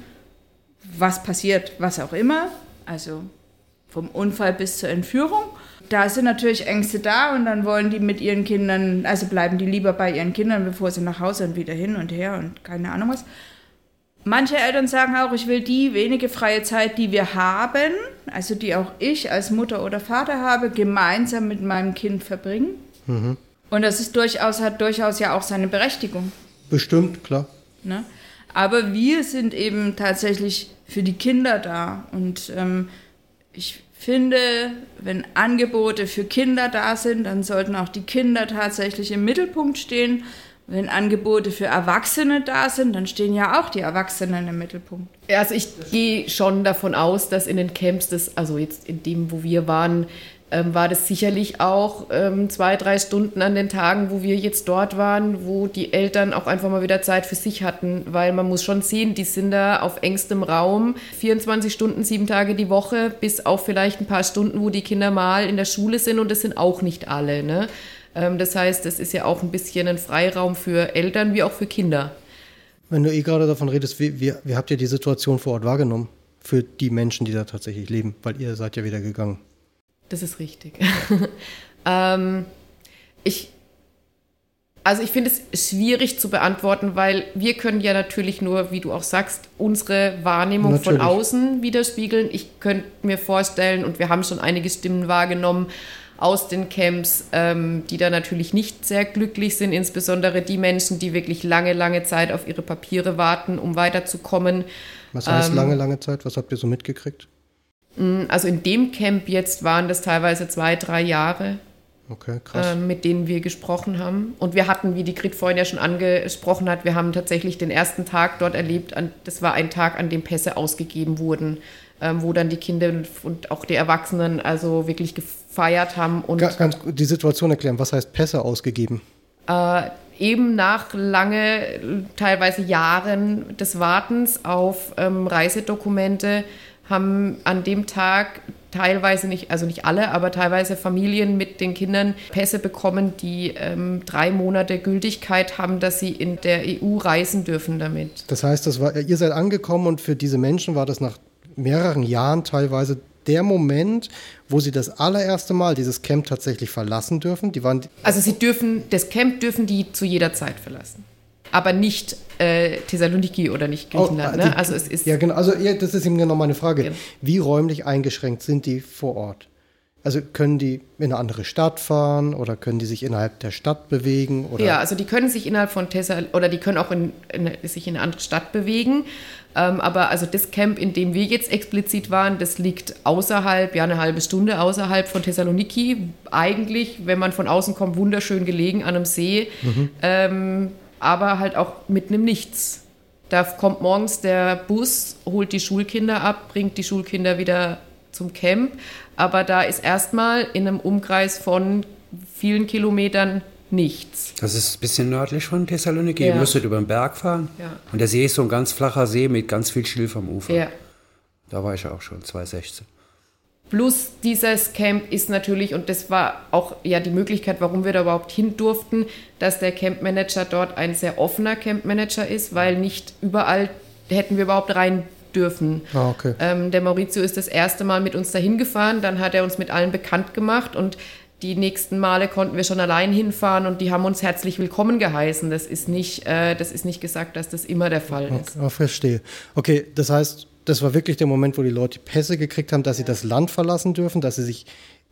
was passiert, was auch immer, also vom Unfall bis zur Entführung. Da sind natürlich Ängste da und dann wollen die mit ihren Kindern, also bleiben die lieber bei ihren Kindern, bevor sie nach Hause und wieder hin und her und keine Ahnung was. Manche Eltern sagen auch, ich will die wenige freie Zeit, die wir haben, also die auch ich als Mutter oder Vater habe, gemeinsam mit meinem Kind verbringen. Mhm. Und das ist durchaus, hat durchaus ja auch seine Berechtigung. Bestimmt, klar. Ne? Aber wir sind eben tatsächlich für die Kinder da. Und ähm, ich finde, wenn Angebote für Kinder da sind, dann sollten auch die Kinder tatsächlich im Mittelpunkt stehen wenn Angebote für Erwachsene da sind, dann stehen ja auch die Erwachsenen im Mittelpunkt. Also ich gehe schon davon aus, dass in den Camps, das, also jetzt in dem, wo wir waren, ähm, war das sicherlich auch ähm, zwei, drei Stunden an den Tagen, wo wir jetzt dort waren, wo die Eltern auch einfach mal wieder Zeit für sich hatten, weil man muss schon sehen, die sind da auf engstem Raum, 24 Stunden, sieben Tage die Woche, bis auf vielleicht ein paar Stunden, wo die Kinder mal in der Schule sind und das sind auch nicht alle. Ne? Ähm, das heißt, es ist ja auch ein bisschen ein Freiraum für Eltern wie auch für Kinder. Wenn du eh gerade davon redest, wie, wie, wie habt ihr die Situation vor Ort wahrgenommen? Für die Menschen, die da tatsächlich leben, weil ihr seid ja wieder gegangen. Das ist richtig. ähm, ich, also ich finde es schwierig zu beantworten, weil wir können ja natürlich nur, wie du auch sagst, unsere Wahrnehmung natürlich. von außen widerspiegeln. Ich könnte mir vorstellen, und wir haben schon einige Stimmen wahrgenommen, aus den Camps, ähm, die da natürlich nicht sehr glücklich sind, insbesondere die Menschen, die wirklich lange, lange Zeit auf ihre Papiere warten, um weiterzukommen. Was heißt ähm, lange, lange Zeit? Was habt ihr so mitgekriegt? Mm, also in dem Camp jetzt waren das teilweise zwei, drei Jahre. Okay. Äh, mit denen wir gesprochen haben. Und wir hatten, wie die Grit vorhin ja schon angesprochen hat, wir haben tatsächlich den ersten Tag dort erlebt. An, das war ein Tag, an dem Pässe ausgegeben wurden ähm, wo dann die Kinder und auch die Erwachsenen also wirklich gefeiert haben. Und ganz, die Situation erklären, was heißt Pässe ausgegeben? Äh, eben nach lange, teilweise Jahren des Wartens auf ähm, Reisedokumente haben an dem Tag teilweise nicht, also nicht alle, aber teilweise Familien mit den Kindern Pässe bekommen, die ähm, drei Monate Gültigkeit haben, dass sie in der EU reisen dürfen damit. Das heißt, das war, ihr seid angekommen und für diese Menschen war das nach mehreren Jahren teilweise der Moment, wo sie das allererste Mal dieses Camp tatsächlich verlassen dürfen? Die waren also sie dürfen, das Camp dürfen die zu jeder Zeit verlassen. Aber nicht äh, Thessaloniki oder nicht Griechenland. Oh, ne? Also es ist ja, genau. Also ja, das ist eben genau meine Frage. Genau. Wie räumlich eingeschränkt sind die vor Ort? Also können die in eine andere Stadt fahren oder können die sich innerhalb der Stadt bewegen? Oder? Ja, also die können sich innerhalb von Thessal oder die können auch in, in, sich in eine andere Stadt bewegen. Ähm, aber also das Camp, in dem wir jetzt explizit waren, das liegt außerhalb, ja eine halbe Stunde außerhalb von Thessaloniki. Eigentlich, wenn man von außen kommt, wunderschön gelegen an einem See, mhm. ähm, aber halt auch mitten im Nichts. Da kommt morgens der Bus, holt die Schulkinder ab, bringt die Schulkinder wieder zum Camp. Aber da ist erstmal in einem Umkreis von vielen Kilometern nichts. Das ist ein bisschen nördlich von Thessaloniki. Ja. Ihr müsstet über den Berg fahren. Ja. Und der See ist so ein ganz flacher See mit ganz viel Schilf am Ufer. Ja. Da war ich auch schon, 2016. Plus dieses Camp ist natürlich, und das war auch ja die Möglichkeit, warum wir da überhaupt hin durften, dass der Campmanager dort ein sehr offener Campmanager ist, weil nicht überall hätten wir überhaupt rein dürfen. Ah, okay. Ähm, der Maurizio ist das erste Mal mit uns dahin gefahren, dann hat er uns mit allen bekannt gemacht und die nächsten Male konnten wir schon allein hinfahren und die haben uns herzlich willkommen geheißen. Das ist nicht, äh, das ist nicht gesagt, dass das immer der Fall ist. Ah, verstehe. Okay, das heißt, das war wirklich der Moment, wo die Leute die Pässe gekriegt haben, dass sie das Land verlassen dürfen, dass sie sich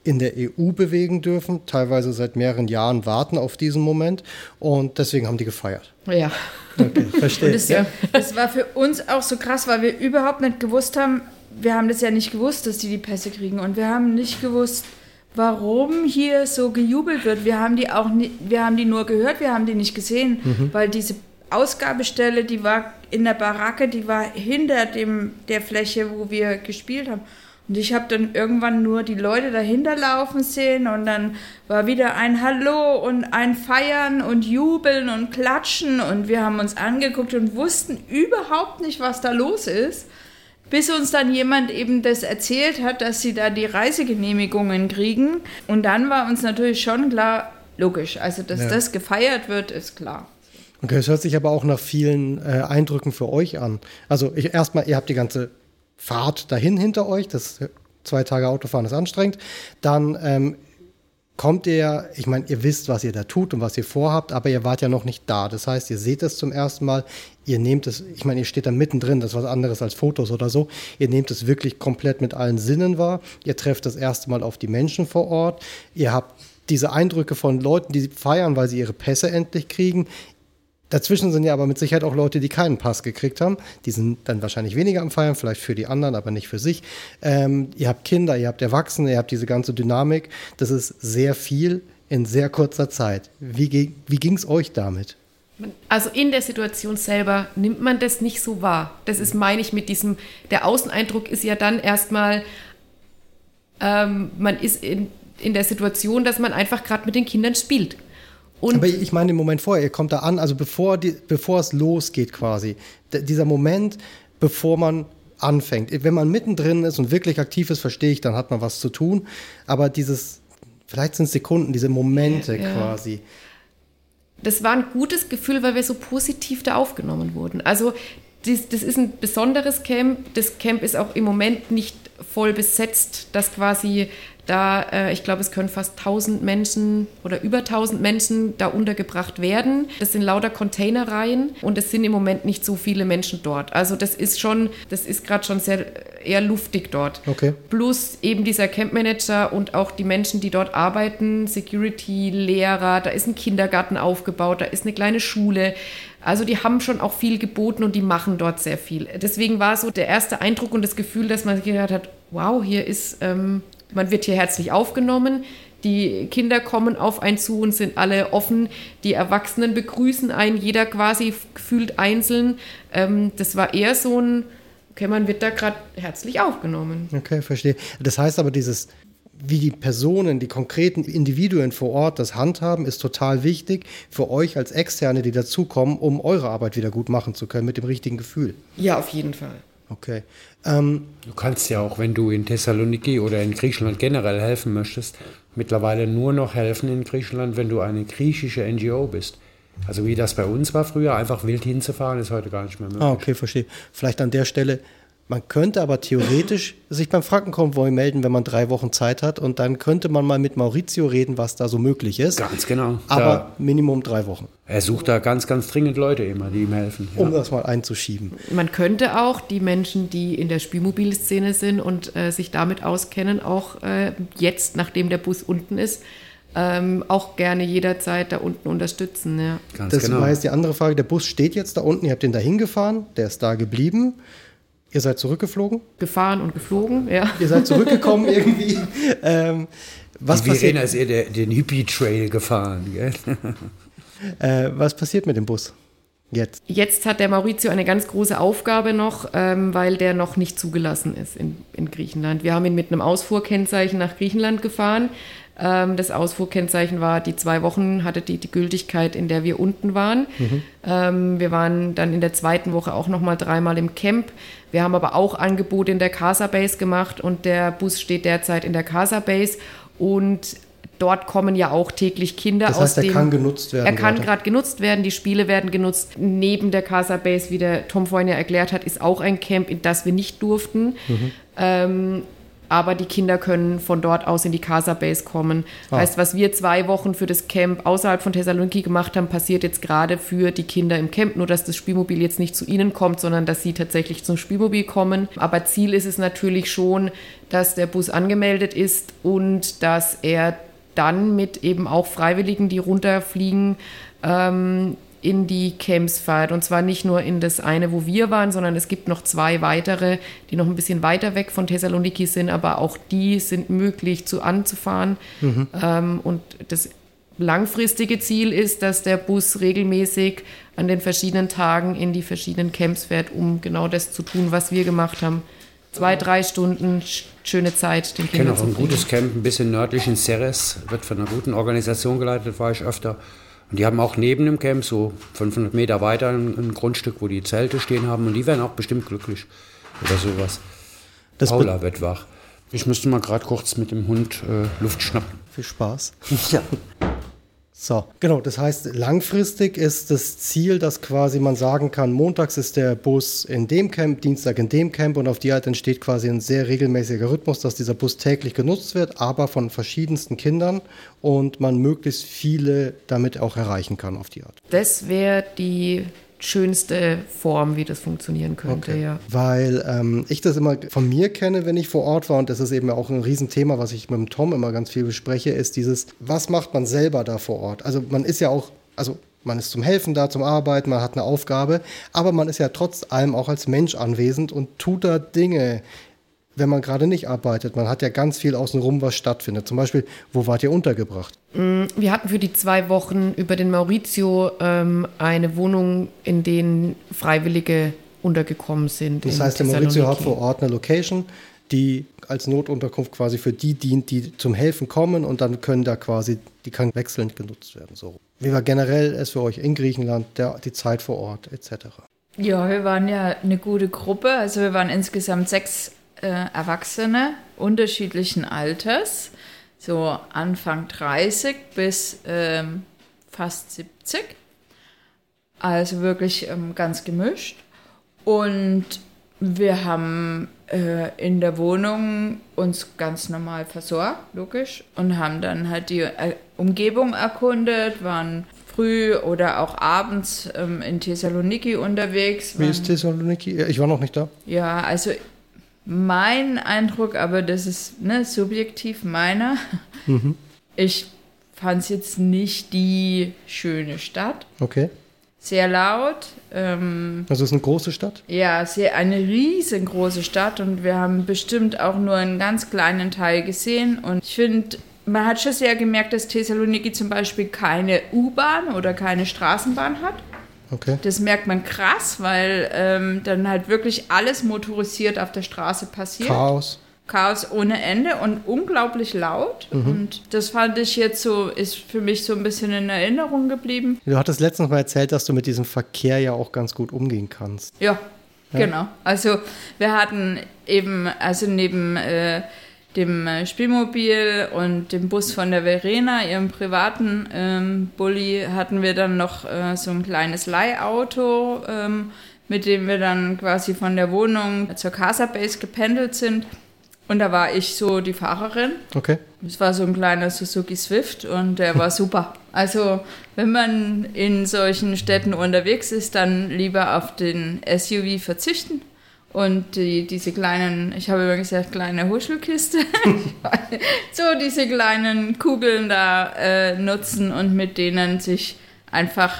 in der EU bewegen dürfen, teilweise seit mehreren Jahren warten auf diesen Moment und deswegen haben die gefeiert. Ja. Okay, verstehe. Das, das war für uns auch so krass, weil wir überhaupt nicht gewusst haben, wir haben das ja nicht gewusst, dass die die Pässe kriegen und wir haben nicht gewusst, warum hier so gejubelt wird. Wir haben die auch nie, wir haben die nur gehört, wir haben die nicht gesehen, weil diese Ausgabestelle, die war in der Baracke, die war hinter dem der Fläche, wo wir gespielt haben. Und ich habe dann irgendwann nur die Leute dahinter laufen sehen und dann war wieder ein Hallo und ein Feiern und Jubeln und Klatschen und wir haben uns angeguckt und wussten überhaupt nicht, was da los ist, bis uns dann jemand eben das erzählt hat, dass sie da die Reisegenehmigungen kriegen. Und dann war uns natürlich schon klar, logisch, also dass Ja. das gefeiert wird, ist klar. Okay, es hört sich aber auch nach vielen äh, Eindrücken für euch an. Also ich, erstmal, ihr habt die ganze Fahrt dahin hinter euch, das zwei Tage Autofahren ist anstrengend. Dann ähm, kommt ihr, ich meine, ihr wisst, was ihr da tut und was ihr vorhabt, aber ihr wart ja noch nicht da. Das heißt, ihr seht es zum ersten Mal, ihr nehmt es, ich meine, ihr steht da mittendrin, das ist was anderes als Fotos oder so. Ihr nehmt es wirklich komplett mit allen Sinnen wahr. Ihr trefft das erste Mal auf die Menschen vor Ort. Ihr habt diese Eindrücke von Leuten, die feiern, weil sie ihre Pässe endlich kriegen. Dazwischen sind ja aber mit Sicherheit auch Leute, die keinen Pass gekriegt haben. Die sind dann wahrscheinlich weniger am Feiern, vielleicht für die anderen, aber nicht für sich. Ähm, ihr habt Kinder, ihr habt Erwachsene, ihr habt diese ganze Dynamik. Das ist sehr viel in sehr kurzer Zeit. Wie, wie ging es euch damit? Also in der Situation selber nimmt man das nicht so wahr. Das ist, meine ich, mit diesem, der Außeneindruck ist ja dann erstmal, ähm, man ist in, in der Situation, dass man einfach gerade mit den Kindern spielt. Und aber ich meine, den Moment vorher, ihr kommt da an, also bevor, die, bevor es losgeht quasi. D dieser Moment, bevor man anfängt. Wenn man mittendrin ist und wirklich aktiv ist, verstehe ich, dann hat man was zu tun. Aber dieses, vielleicht sind es Sekunden, diese Momente Ja. quasi. das war ein gutes Gefühl, weil wir so positiv da aufgenommen wurden. Also dies, das ist ein besonderes Camp. Das Camp ist auch im Moment nicht voll besetzt, dass quasi da, äh, ich glaube, es können fast 1000 Menschen oder über 1000 Menschen da untergebracht werden. Das sind lauter Containerreihen und es sind im Moment nicht so viele Menschen dort. Also das ist schon, das ist gerade schon sehr eher luftig dort. Okay. Plus eben dieser Campmanager und auch die Menschen, die dort arbeiten, Security, Lehrer, da ist ein Kindergarten aufgebaut, da ist eine kleine Schule. Also die haben schon auch viel geboten und die machen dort sehr viel. Deswegen war so der erste Eindruck und das Gefühl, dass man gedacht hat, wow, hier ist, ähm, man wird hier herzlich aufgenommen. Die Kinder kommen auf einen zu und sind alle offen. Die Erwachsenen begrüßen einen, jeder quasi gefühlt einzeln. Ähm, das war eher so ein, okay, man wird da gerade herzlich aufgenommen. Okay, verstehe. Das heißt aber, dieses, wie die Personen, die konkreten Individuen vor Ort das handhaben, ist total wichtig für euch als Externe, die dazukommen, um eure Arbeit wieder gut machen zu können mit dem richtigen Gefühl. Ja, auf jeden Fall. Okay. Ähm, Du kannst ja auch, wenn du in Thessaloniki oder in Griechenland generell helfen möchtest, mittlerweile nur noch helfen in Griechenland, wenn du eine griechische NGO bist. Also wie das bei uns war früher, einfach wild hinzufahren, ist heute gar nicht mehr möglich. ah, okay, verstehe. Vielleicht an der Stelle, man könnte aber theoretisch sich beim Frankenkonvoi melden, wenn man drei Wochen Zeit hat und dann könnte man mal mit Maurizio reden, was da so möglich ist. Ganz genau. Aber Da, Minimum drei Wochen, er sucht da ganz, ganz dringend Leute immer, die ihm helfen. Ja. um das mal einzuschieben. Man könnte auch die Menschen, die in der Spielmobilszene sind und äh, sich damit auskennen, auch äh, jetzt, nachdem der Bus unten ist, ähm, auch gerne jederzeit da unten unterstützen. Ja. ganz Das genau. war jetzt die andere Frage. Der Bus steht jetzt da unten, ihr habt den da hingefahren, der ist da geblieben. Ihr seid zurückgeflogen, Gefahren und geflogen, ja. ihr seid zurückgekommen irgendwie. Ähm, was, die passiert, Verena ist eher den Hippie-Trail gefahren. Gell? äh, was passiert mit dem Bus jetzt? Jetzt hat der Maurizio eine ganz große Aufgabe noch, ähm, weil der noch nicht zugelassen ist in, in Griechenland. Wir haben ihn mit einem Ausfuhrkennzeichen nach Griechenland gefahren. Ähm, das Ausfuhrkennzeichen war, die zwei Wochen hatte die, die Gültigkeit, in der wir unten waren. Mhm. Ähm, wir waren dann in der zweiten Woche auch nochmal dreimal im Camp. Wir haben aber auch Angebote in der Casa Base gemacht und der Bus steht derzeit in der Casa Base und dort kommen ja auch täglich Kinder das heißt, aus dem. Er kann genutzt werden. Er kann gerade genutzt werden, die Spiele werden genutzt. Neben der Casa Base, wie der Tom vorhin ja erklärt hat, ist auch ein Camp, in das wir nicht durften. Mhm. Ähm, aber die Kinder können von dort aus in die Casa Base kommen. Ah. Heißt, was wir zwei Wochen für das Camp außerhalb von Thessaloniki gemacht haben, passiert jetzt gerade für die Kinder im Camp. Nur, dass das Spielmobil jetzt nicht zu ihnen kommt, sondern dass sie tatsächlich zum Spielmobil kommen. Aber Ziel ist es natürlich schon, dass der Bus angemeldet ist und dass er dann mit eben auch Freiwilligen, die runterfliegen, ähm, in die Camps fahrt. Und zwar nicht nur in das eine, wo wir waren, sondern es gibt noch zwei weitere, die noch ein bisschen weiter weg von Thessaloniki sind, aber auch die sind möglich zu anzufahren. Mhm. Ähm, und das langfristige Ziel ist, dass der Bus regelmäßig an den verschiedenen Tagen in die verschiedenen Camps fährt, um genau das zu tun, was wir gemacht haben. Zwei, drei Stunden schöne Zeit den Kindern Ich kenne auch ein gutes Camp, ein bisschen nördlich in Ceres, wird von einer guten Organisation geleitet, war ich öfter. Und die haben auch neben dem Camp, so 500 Meter weiter, ein, ein Grundstück, wo die Zelte stehen haben. Und die werden auch bestimmt glücklich oder sowas. Das Paula wird wach. Ich müsste mal gerade kurz mit dem Hund äh, Luft schnappen. Viel Spaß. Ja. So, genau. Das heißt, langfristig ist das Ziel, dass quasi man sagen kann, montags ist der Bus in dem Camp, Dienstag in dem Camp und auf die Art entsteht quasi ein sehr regelmäßiger Rhythmus, dass dieser Bus täglich genutzt wird, aber von verschiedensten Kindern und man möglichst viele damit auch erreichen kann auf die Art. Das wäre die schönste Form, wie das funktionieren könnte, okay. ja. Weil ähm, ich das immer von mir kenne, wenn ich vor Ort war, und das ist eben auch ein Riesenthema, was ich mit dem Tom immer ganz viel bespreche, ist dieses, was macht man selber da vor Ort? Also man ist ja auch, also man ist zum Helfen da, zum Arbeiten, man hat eine Aufgabe, aber man ist ja trotz allem auch als Mensch anwesend und tut da Dinge, wenn man gerade nicht arbeitet. Man hat ja ganz viel außenrum, was stattfindet. Zum Beispiel, wo wart ihr untergebracht? Mm, wir hatten für die zwei Wochen über den Maurizio ähm, eine Wohnung, in denen Freiwillige untergekommen sind. Das heißt, der Maurizio hat vor Ort eine Location, die als Notunterkunft quasi für die dient, die zum Helfen kommen und dann können da quasi, die kann wechselnd genutzt werden. So. Wie war generell es für euch in Griechenland, der, die Zeit vor Ort etc.? Ja, wir waren ja eine gute Gruppe. Also wir waren insgesamt sechs äh, Erwachsene unterschiedlichen Alters, so Anfang 30 bis ähm, fast 70. Also wirklich ähm, ganz gemischt. Und wir haben äh, in der Wohnung uns ganz normal versorgt, logisch, und haben dann halt die äh, Umgebung erkundet, waren früh oder auch abends ähm, in Thessaloniki unterwegs. Wie ist Thessaloniki? Ich war noch nicht da. Ja, also mein Eindruck, aber das ist ne, subjektiv meiner. Mhm. Ich fand es jetzt nicht die schöne Stadt. Okay. Sehr laut. Ähm, also es ist eine große Stadt? Ja, sehr, eine riesengroße Stadt und wir haben bestimmt auch nur einen ganz kleinen Teil gesehen. Und ich finde, man hat schon sehr gemerkt, dass Thessaloniki zum Beispiel keine U-Bahn oder keine Straßenbahn hat. Okay. Das merkt man krass, weil ähm, dann halt wirklich alles motorisiert auf der Straße passiert. Chaos. Chaos ohne Ende und unglaublich laut. Mhm. Und das fand ich jetzt so, ist für mich so ein bisschen in Erinnerung geblieben. Du hattest letztens mal erzählt, dass du mit diesem Verkehr ja auch ganz gut umgehen kannst. Ja, ja. genau. Also wir hatten eben, also neben äh, dem äh, Spielmobil und dem Bus von der Verena, ihrem privaten ähm, Bulli, hatten wir dann noch äh, so ein kleines Leihauto, ähm, mit dem wir dann quasi von der Wohnung zur Casa Base gependelt sind. Und da war ich so die Fahrerin. Okay. Es war so ein kleiner Suzuki Swift und der war super. Also, wenn man in solchen Städten unterwegs ist, dann lieber auf den SUV verzichten und die, diese kleinen, ich habe immer gesagt, kleine Huschelkiste, so diese kleinen Kugeln da äh, nutzen und mit denen sich einfach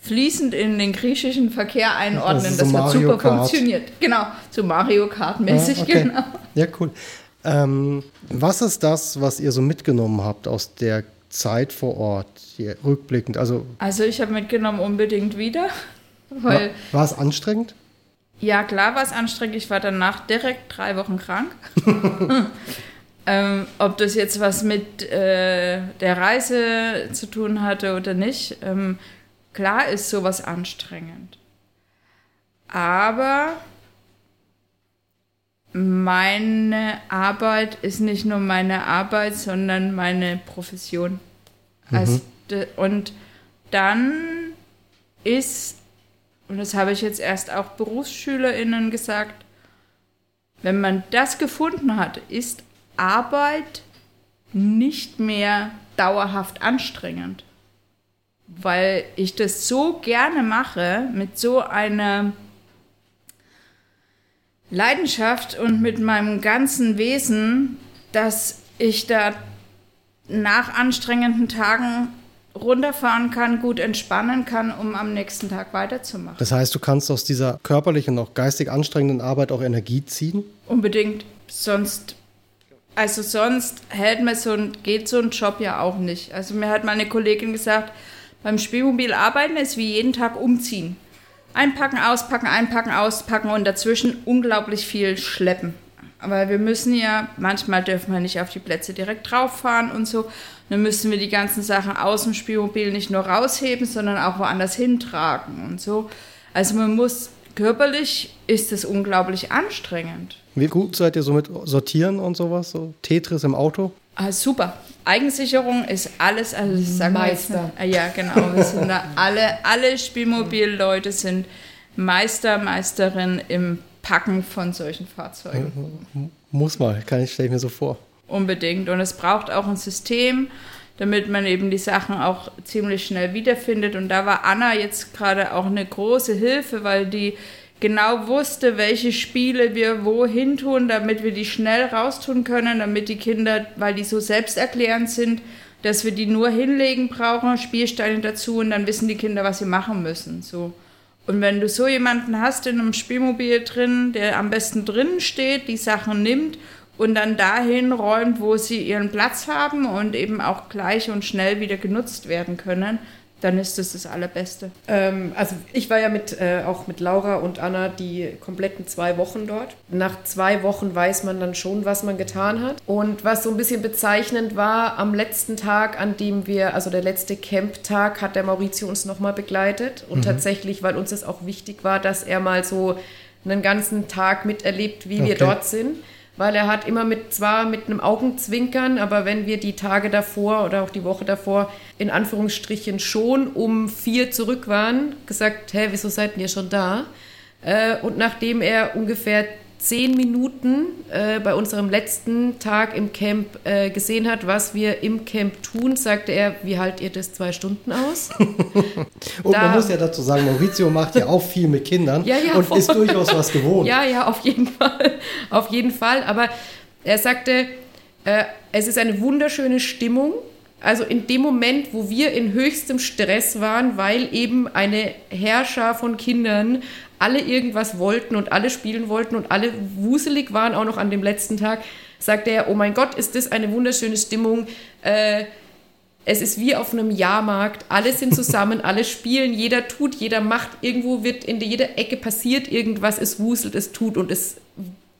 fließend in den griechischen Verkehr einordnen. Also so das hat super Kart. funktioniert. Genau, so Mario Kart-mäßig, ja, okay. genau. Ja, cool. Ähm, was ist das, was ihr so mitgenommen habt aus der Zeit vor Ort, hier rückblickend? Also, also ich habe mitgenommen unbedingt wieder. Weil war, war es anstrengend? Ja, klar war es anstrengend. Ich war danach direkt drei Wochen krank. Ähm, ob das jetzt was mit äh, der Reise zu tun hatte oder nicht, ähm, klar ist sowas anstrengend. Aber meine Arbeit ist nicht nur meine Arbeit, sondern meine Profession. Mhm. Also, und dann ist, und das habe ich jetzt erst auch BerufsschülerInnen gesagt, wenn man das gefunden hat, ist Arbeit nicht mehr dauerhaft anstrengend. Weil ich das so gerne mache, mit so einer Leidenschaft und mit meinem ganzen Wesen, dass ich da nach anstrengenden Tagen runterfahren kann, gut entspannen kann, um am nächsten Tag weiterzumachen. Das heißt, du kannst aus dieser körperlichen, auch geistig anstrengenden Arbeit auch Energie ziehen? Unbedingt. Sonst, also sonst hält man so ein, geht so ein Job ja auch nicht. Also mir hat meine Kollegin gesagt, beim Spielmobil arbeiten ist wie jeden Tag umziehen. Einpacken, auspacken, einpacken, auspacken und dazwischen unglaublich viel schleppen. Aber wir müssen ja, manchmal dürfen wir nicht auf die Plätze direkt drauf fahren und so. Dann müssen wir die ganzen Sachen aus dem Spielmobil nicht nur rausheben, sondern auch woanders hintragen und so. Also man muss, körperlich ist es unglaublich anstrengend. Wie gut seid ihr so mit Sortieren und sowas? So Tetris im Auto? Ah, super. Eigensicherung ist alles, also das sagen Meister. Wir jetzt, ja, genau. Wir sind da alle, alle Spielmobilleute sind Meister, Meisterin im Packen von solchen Fahrzeugen. Muss mal, kann ich, stelle ich mir so vor. Unbedingt. Und es braucht auch ein System, damit man eben die Sachen auch ziemlich schnell wiederfindet. Und da war Anna jetzt gerade auch eine große Hilfe, weil die genau wusste, welche Spiele wir wohin tun, damit wir die schnell raustun können, damit die Kinder, weil die so selbsterklärend sind, dass wir die nur hinlegen brauchen, Spielsteine dazu und dann wissen die Kinder, was sie machen müssen. So. Und wenn du so jemanden hast in einem Spielmobil drin, der am besten drinnen steht, die Sachen nimmt und dann dahin räumt, wo sie ihren Platz haben und eben auch gleich und schnell wieder genutzt werden können, dann ist das das Allerbeste. Ähm, also ich war ja mit, äh, auch mit Laura und Anna die kompletten zwei Wochen dort. Nach zwei Wochen weiß man dann schon, was man getan hat. Und was so ein bisschen bezeichnend war, am letzten Tag, an dem wir, also der letzte Camp-Tag, hat der Maurizio uns nochmal begleitet. Und mhm. tatsächlich, weil uns das auch wichtig war, dass er mal so einen ganzen Tag miterlebt, wie okay. wir dort sind weil er hat immer mit, zwar mit einem Augenzwinkern, aber wenn wir die Tage davor oder auch die Woche davor in Anführungsstrichen schon um vier zurück waren, gesagt, hä, wieso seid ihr schon da? Äh, und nachdem er ungefähr zehn Minuten äh, bei unserem letzten Tag im Camp äh, gesehen hat, was wir im Camp tun, sagte er, wie haltet ihr das zwei Stunden aus? und da, man muss ja dazu sagen, Maurizio macht ja auch viel mit Kindern ja, ja, und voll. ist durchaus was gewohnt. Ja, ja, auf jeden Fall. auf jeden Fall. Aber er sagte, äh, es ist eine wunderschöne Stimmung. Also in dem Moment, wo wir in höchstem Stress waren, weil eben eine Herrscher von Kindern alle irgendwas wollten und alle spielen wollten und alle wuselig waren, auch noch an dem letzten Tag, sagte er, oh mein Gott, ist das eine wunderschöne Stimmung. Äh, es ist wie auf einem Jahrmarkt, alle sind zusammen, alle spielen, jeder tut, jeder macht, irgendwo wird in jeder Ecke passiert irgendwas, es wuselt, es tut und es,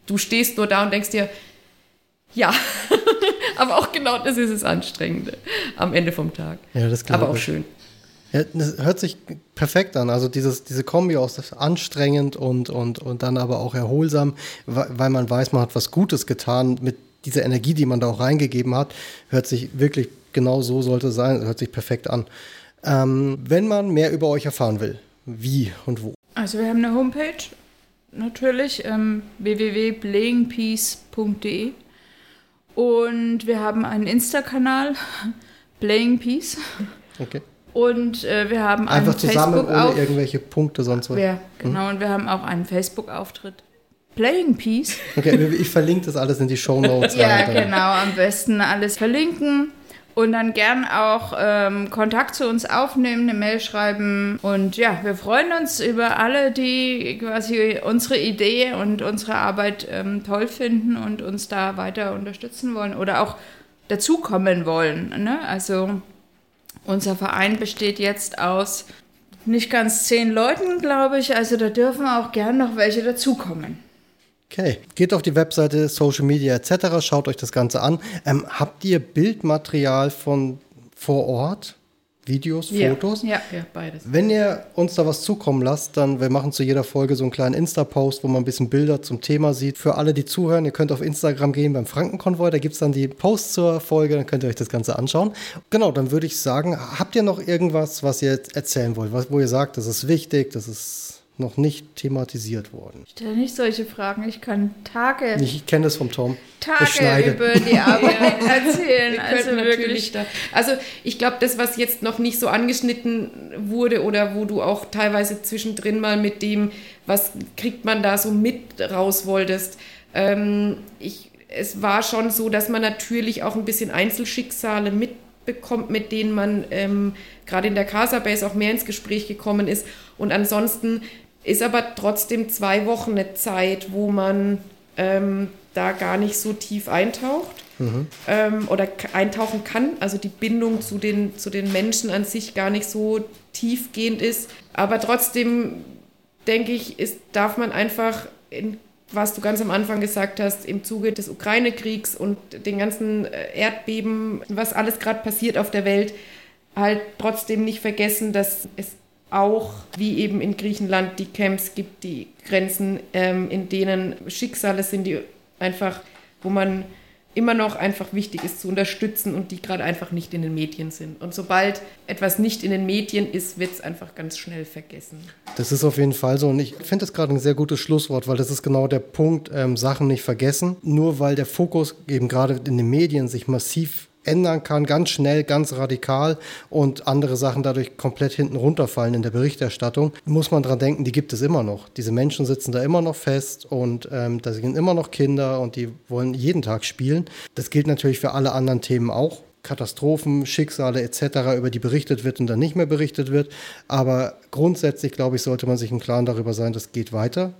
du stehst nur da und denkst dir, ja, aber auch genau das ist das Anstrengende am Ende vom Tag. Ja, das aber auch schön. Ja, das hört sich perfekt an. Also dieses, diese Kombi aus anstrengend und, und, und dann aber auch erholsam, weil man weiß, man hat was Gutes getan mit dieser Energie, die man da auch reingegeben hat, hört sich wirklich genau so sollte sein, hört sich perfekt an. Ähm, wenn man mehr über euch erfahren will, wie und wo? Also wir haben eine Homepage, natürlich, ähm, www.playingpeace.de und wir haben einen Insta-Kanal, Playing Peace. Okay. Und äh, wir haben Einfach zusammen ohne auf irgendwelche Punkte sonst was. Ja, genau. Hm? Und wir haben auch einen Facebook-Auftritt. Playing Peace. Okay, ich verlinke das alles in die Show Notes. ja, genau. Am besten alles verlinken. Und dann gern auch ähm, Kontakt zu uns aufnehmen, eine Mail schreiben. Und ja, wir freuen uns über alle, die quasi unsere Idee und unsere Arbeit ähm, toll finden und uns da weiter unterstützen wollen oder auch dazukommen wollen. Ne? Also unser Verein besteht jetzt aus nicht ganz zehn Leuten, glaube ich. Also da dürfen auch gern noch welche dazukommen. Okay, geht auf die Webseite Social Media etc., schaut euch das Ganze an. Ähm, habt ihr Bildmaterial von vor Ort? Videos, Fotos? Ja, ja, beides. Wenn ihr uns da was zukommen lasst, dann wir machen zu jeder Folge so einen kleinen Insta-Post, wo man ein bisschen Bilder zum Thema sieht. Für alle, die zuhören, ihr könnt auf Instagram gehen beim Frankenkonvoi, da gibt es dann die Posts zur Folge, dann könnt ihr euch das Ganze anschauen. Genau, dann würde ich sagen, habt ihr noch irgendwas, was ihr erzählen wollt, wo ihr sagt, das ist wichtig, das ist noch nicht thematisiert worden. Stell nicht solche Fragen. Ich kann Tage. Ich kenne das vom Tom. Tage über die Arbeit erzählen. also wirklich. Da. Also ich glaube, das, was jetzt noch nicht so angeschnitten wurde oder wo du auch teilweise zwischendrin mal mit dem, was kriegt man da so mit raus wolltest. Ähm, ich, es war schon so, dass man natürlich auch ein bisschen Einzelschicksale mitbekommt, mit denen man ähm, gerade in der Casa Base auch mehr ins Gespräch gekommen ist. Und ansonsten ist aber trotzdem zwei Wochen eine Zeit, wo man ähm, da gar nicht so tief eintaucht mhm. ähm, oder eintauchen kann. Also die Bindung zu den, zu den Menschen an sich gar nicht so tiefgehend ist. Aber trotzdem denke ich, ist, darf man einfach, in, was du ganz am Anfang gesagt hast, im Zuge des Ukraine-Kriegs und den ganzen äh, Erdbeben, was alles gerade passiert auf der Welt, halt trotzdem nicht vergessen, dass es auch wie eben in Griechenland die Camps gibt, die Grenzen, ähm, in denen Schicksale sind, die einfach, wo man immer noch einfach wichtig ist zu unterstützen und die gerade einfach nicht in den Medien sind. Und sobald etwas nicht in den Medien ist, wird es einfach ganz schnell vergessen. Das ist auf jeden Fall so. Und ich finde das gerade ein sehr gutes Schlusswort, weil das ist genau der Punkt, ähm, Sachen nicht vergessen. Nur weil der Fokus eben gerade in den Medien sich massiv ändern kann, ganz schnell, ganz radikal und andere Sachen dadurch komplett hinten runterfallen in der Berichterstattung, muss man dran denken, die gibt es immer noch. Diese Menschen sitzen da immer noch fest und ähm, da sind immer noch Kinder und die wollen jeden Tag spielen. Das gilt natürlich für alle anderen Themen auch. Katastrophen, Schicksale etc., über die berichtet wird und dann nicht mehr berichtet wird. Aber grundsätzlich, glaube ich, sollte man sich im Klaren darüber sein, das geht weiter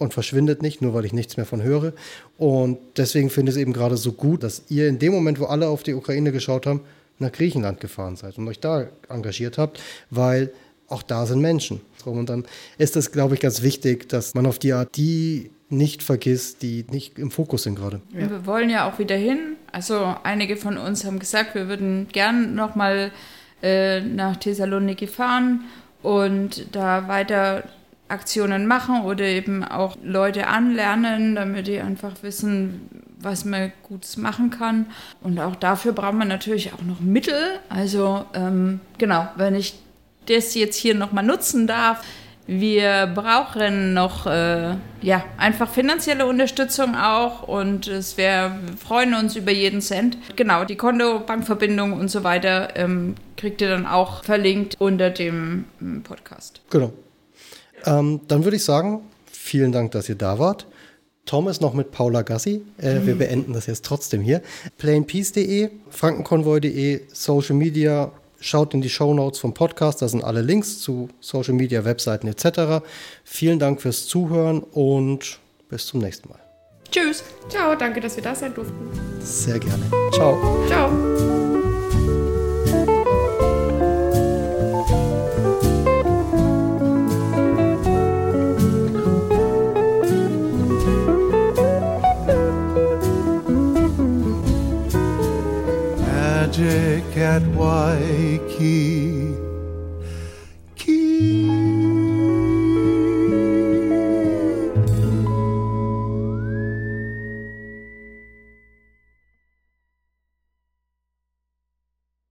und verschwindet nicht, nur weil ich nichts mehr von höre. Und deswegen finde ich es eben gerade so gut, dass ihr in dem Moment, wo alle auf die Ukraine geschaut haben, nach Griechenland gefahren seid und euch da engagiert habt, weil auch da sind Menschen. Und dann ist es, glaube ich, ganz wichtig, dass man auf die Art die nicht vergisst, die nicht im Fokus sind gerade. Ja. Wir wollen ja auch wieder hin. Also einige von uns haben gesagt, wir würden gern nochmal äh, nach Thessaloniki fahren und da weiter Aktionen machen oder eben auch Leute anlernen, damit die einfach wissen, was man Gutes machen kann. Und auch dafür braucht man natürlich auch noch Mittel. Also ähm, genau, wenn ich das jetzt hier nochmal nutzen darf, wir brauchen noch äh, ja einfach finanzielle Unterstützung auch und es wäre wir freuen uns über jeden Cent. Genau, die Konto, Bankverbindung und so weiter ähm, kriegt ihr dann auch verlinkt unter dem ähm, Podcast. Genau. Ähm, dann würde ich sagen, vielen Dank, dass ihr da wart. Tom ist noch mit Paula Gassi. Äh, mhm. Wir beenden das jetzt trotzdem hier. Plainpeace.de, frankenkonvoi.de, Social Media. Schaut in die Show Notes vom Podcast, da sind alle Links zu Social Media, Webseiten etc. Vielen Dank fürs Zuhören und bis zum nächsten Mal. Tschüss. Ciao, danke, dass wir da sein durften. Sehr gerne. Ciao. Ciao. magic at Waikiki.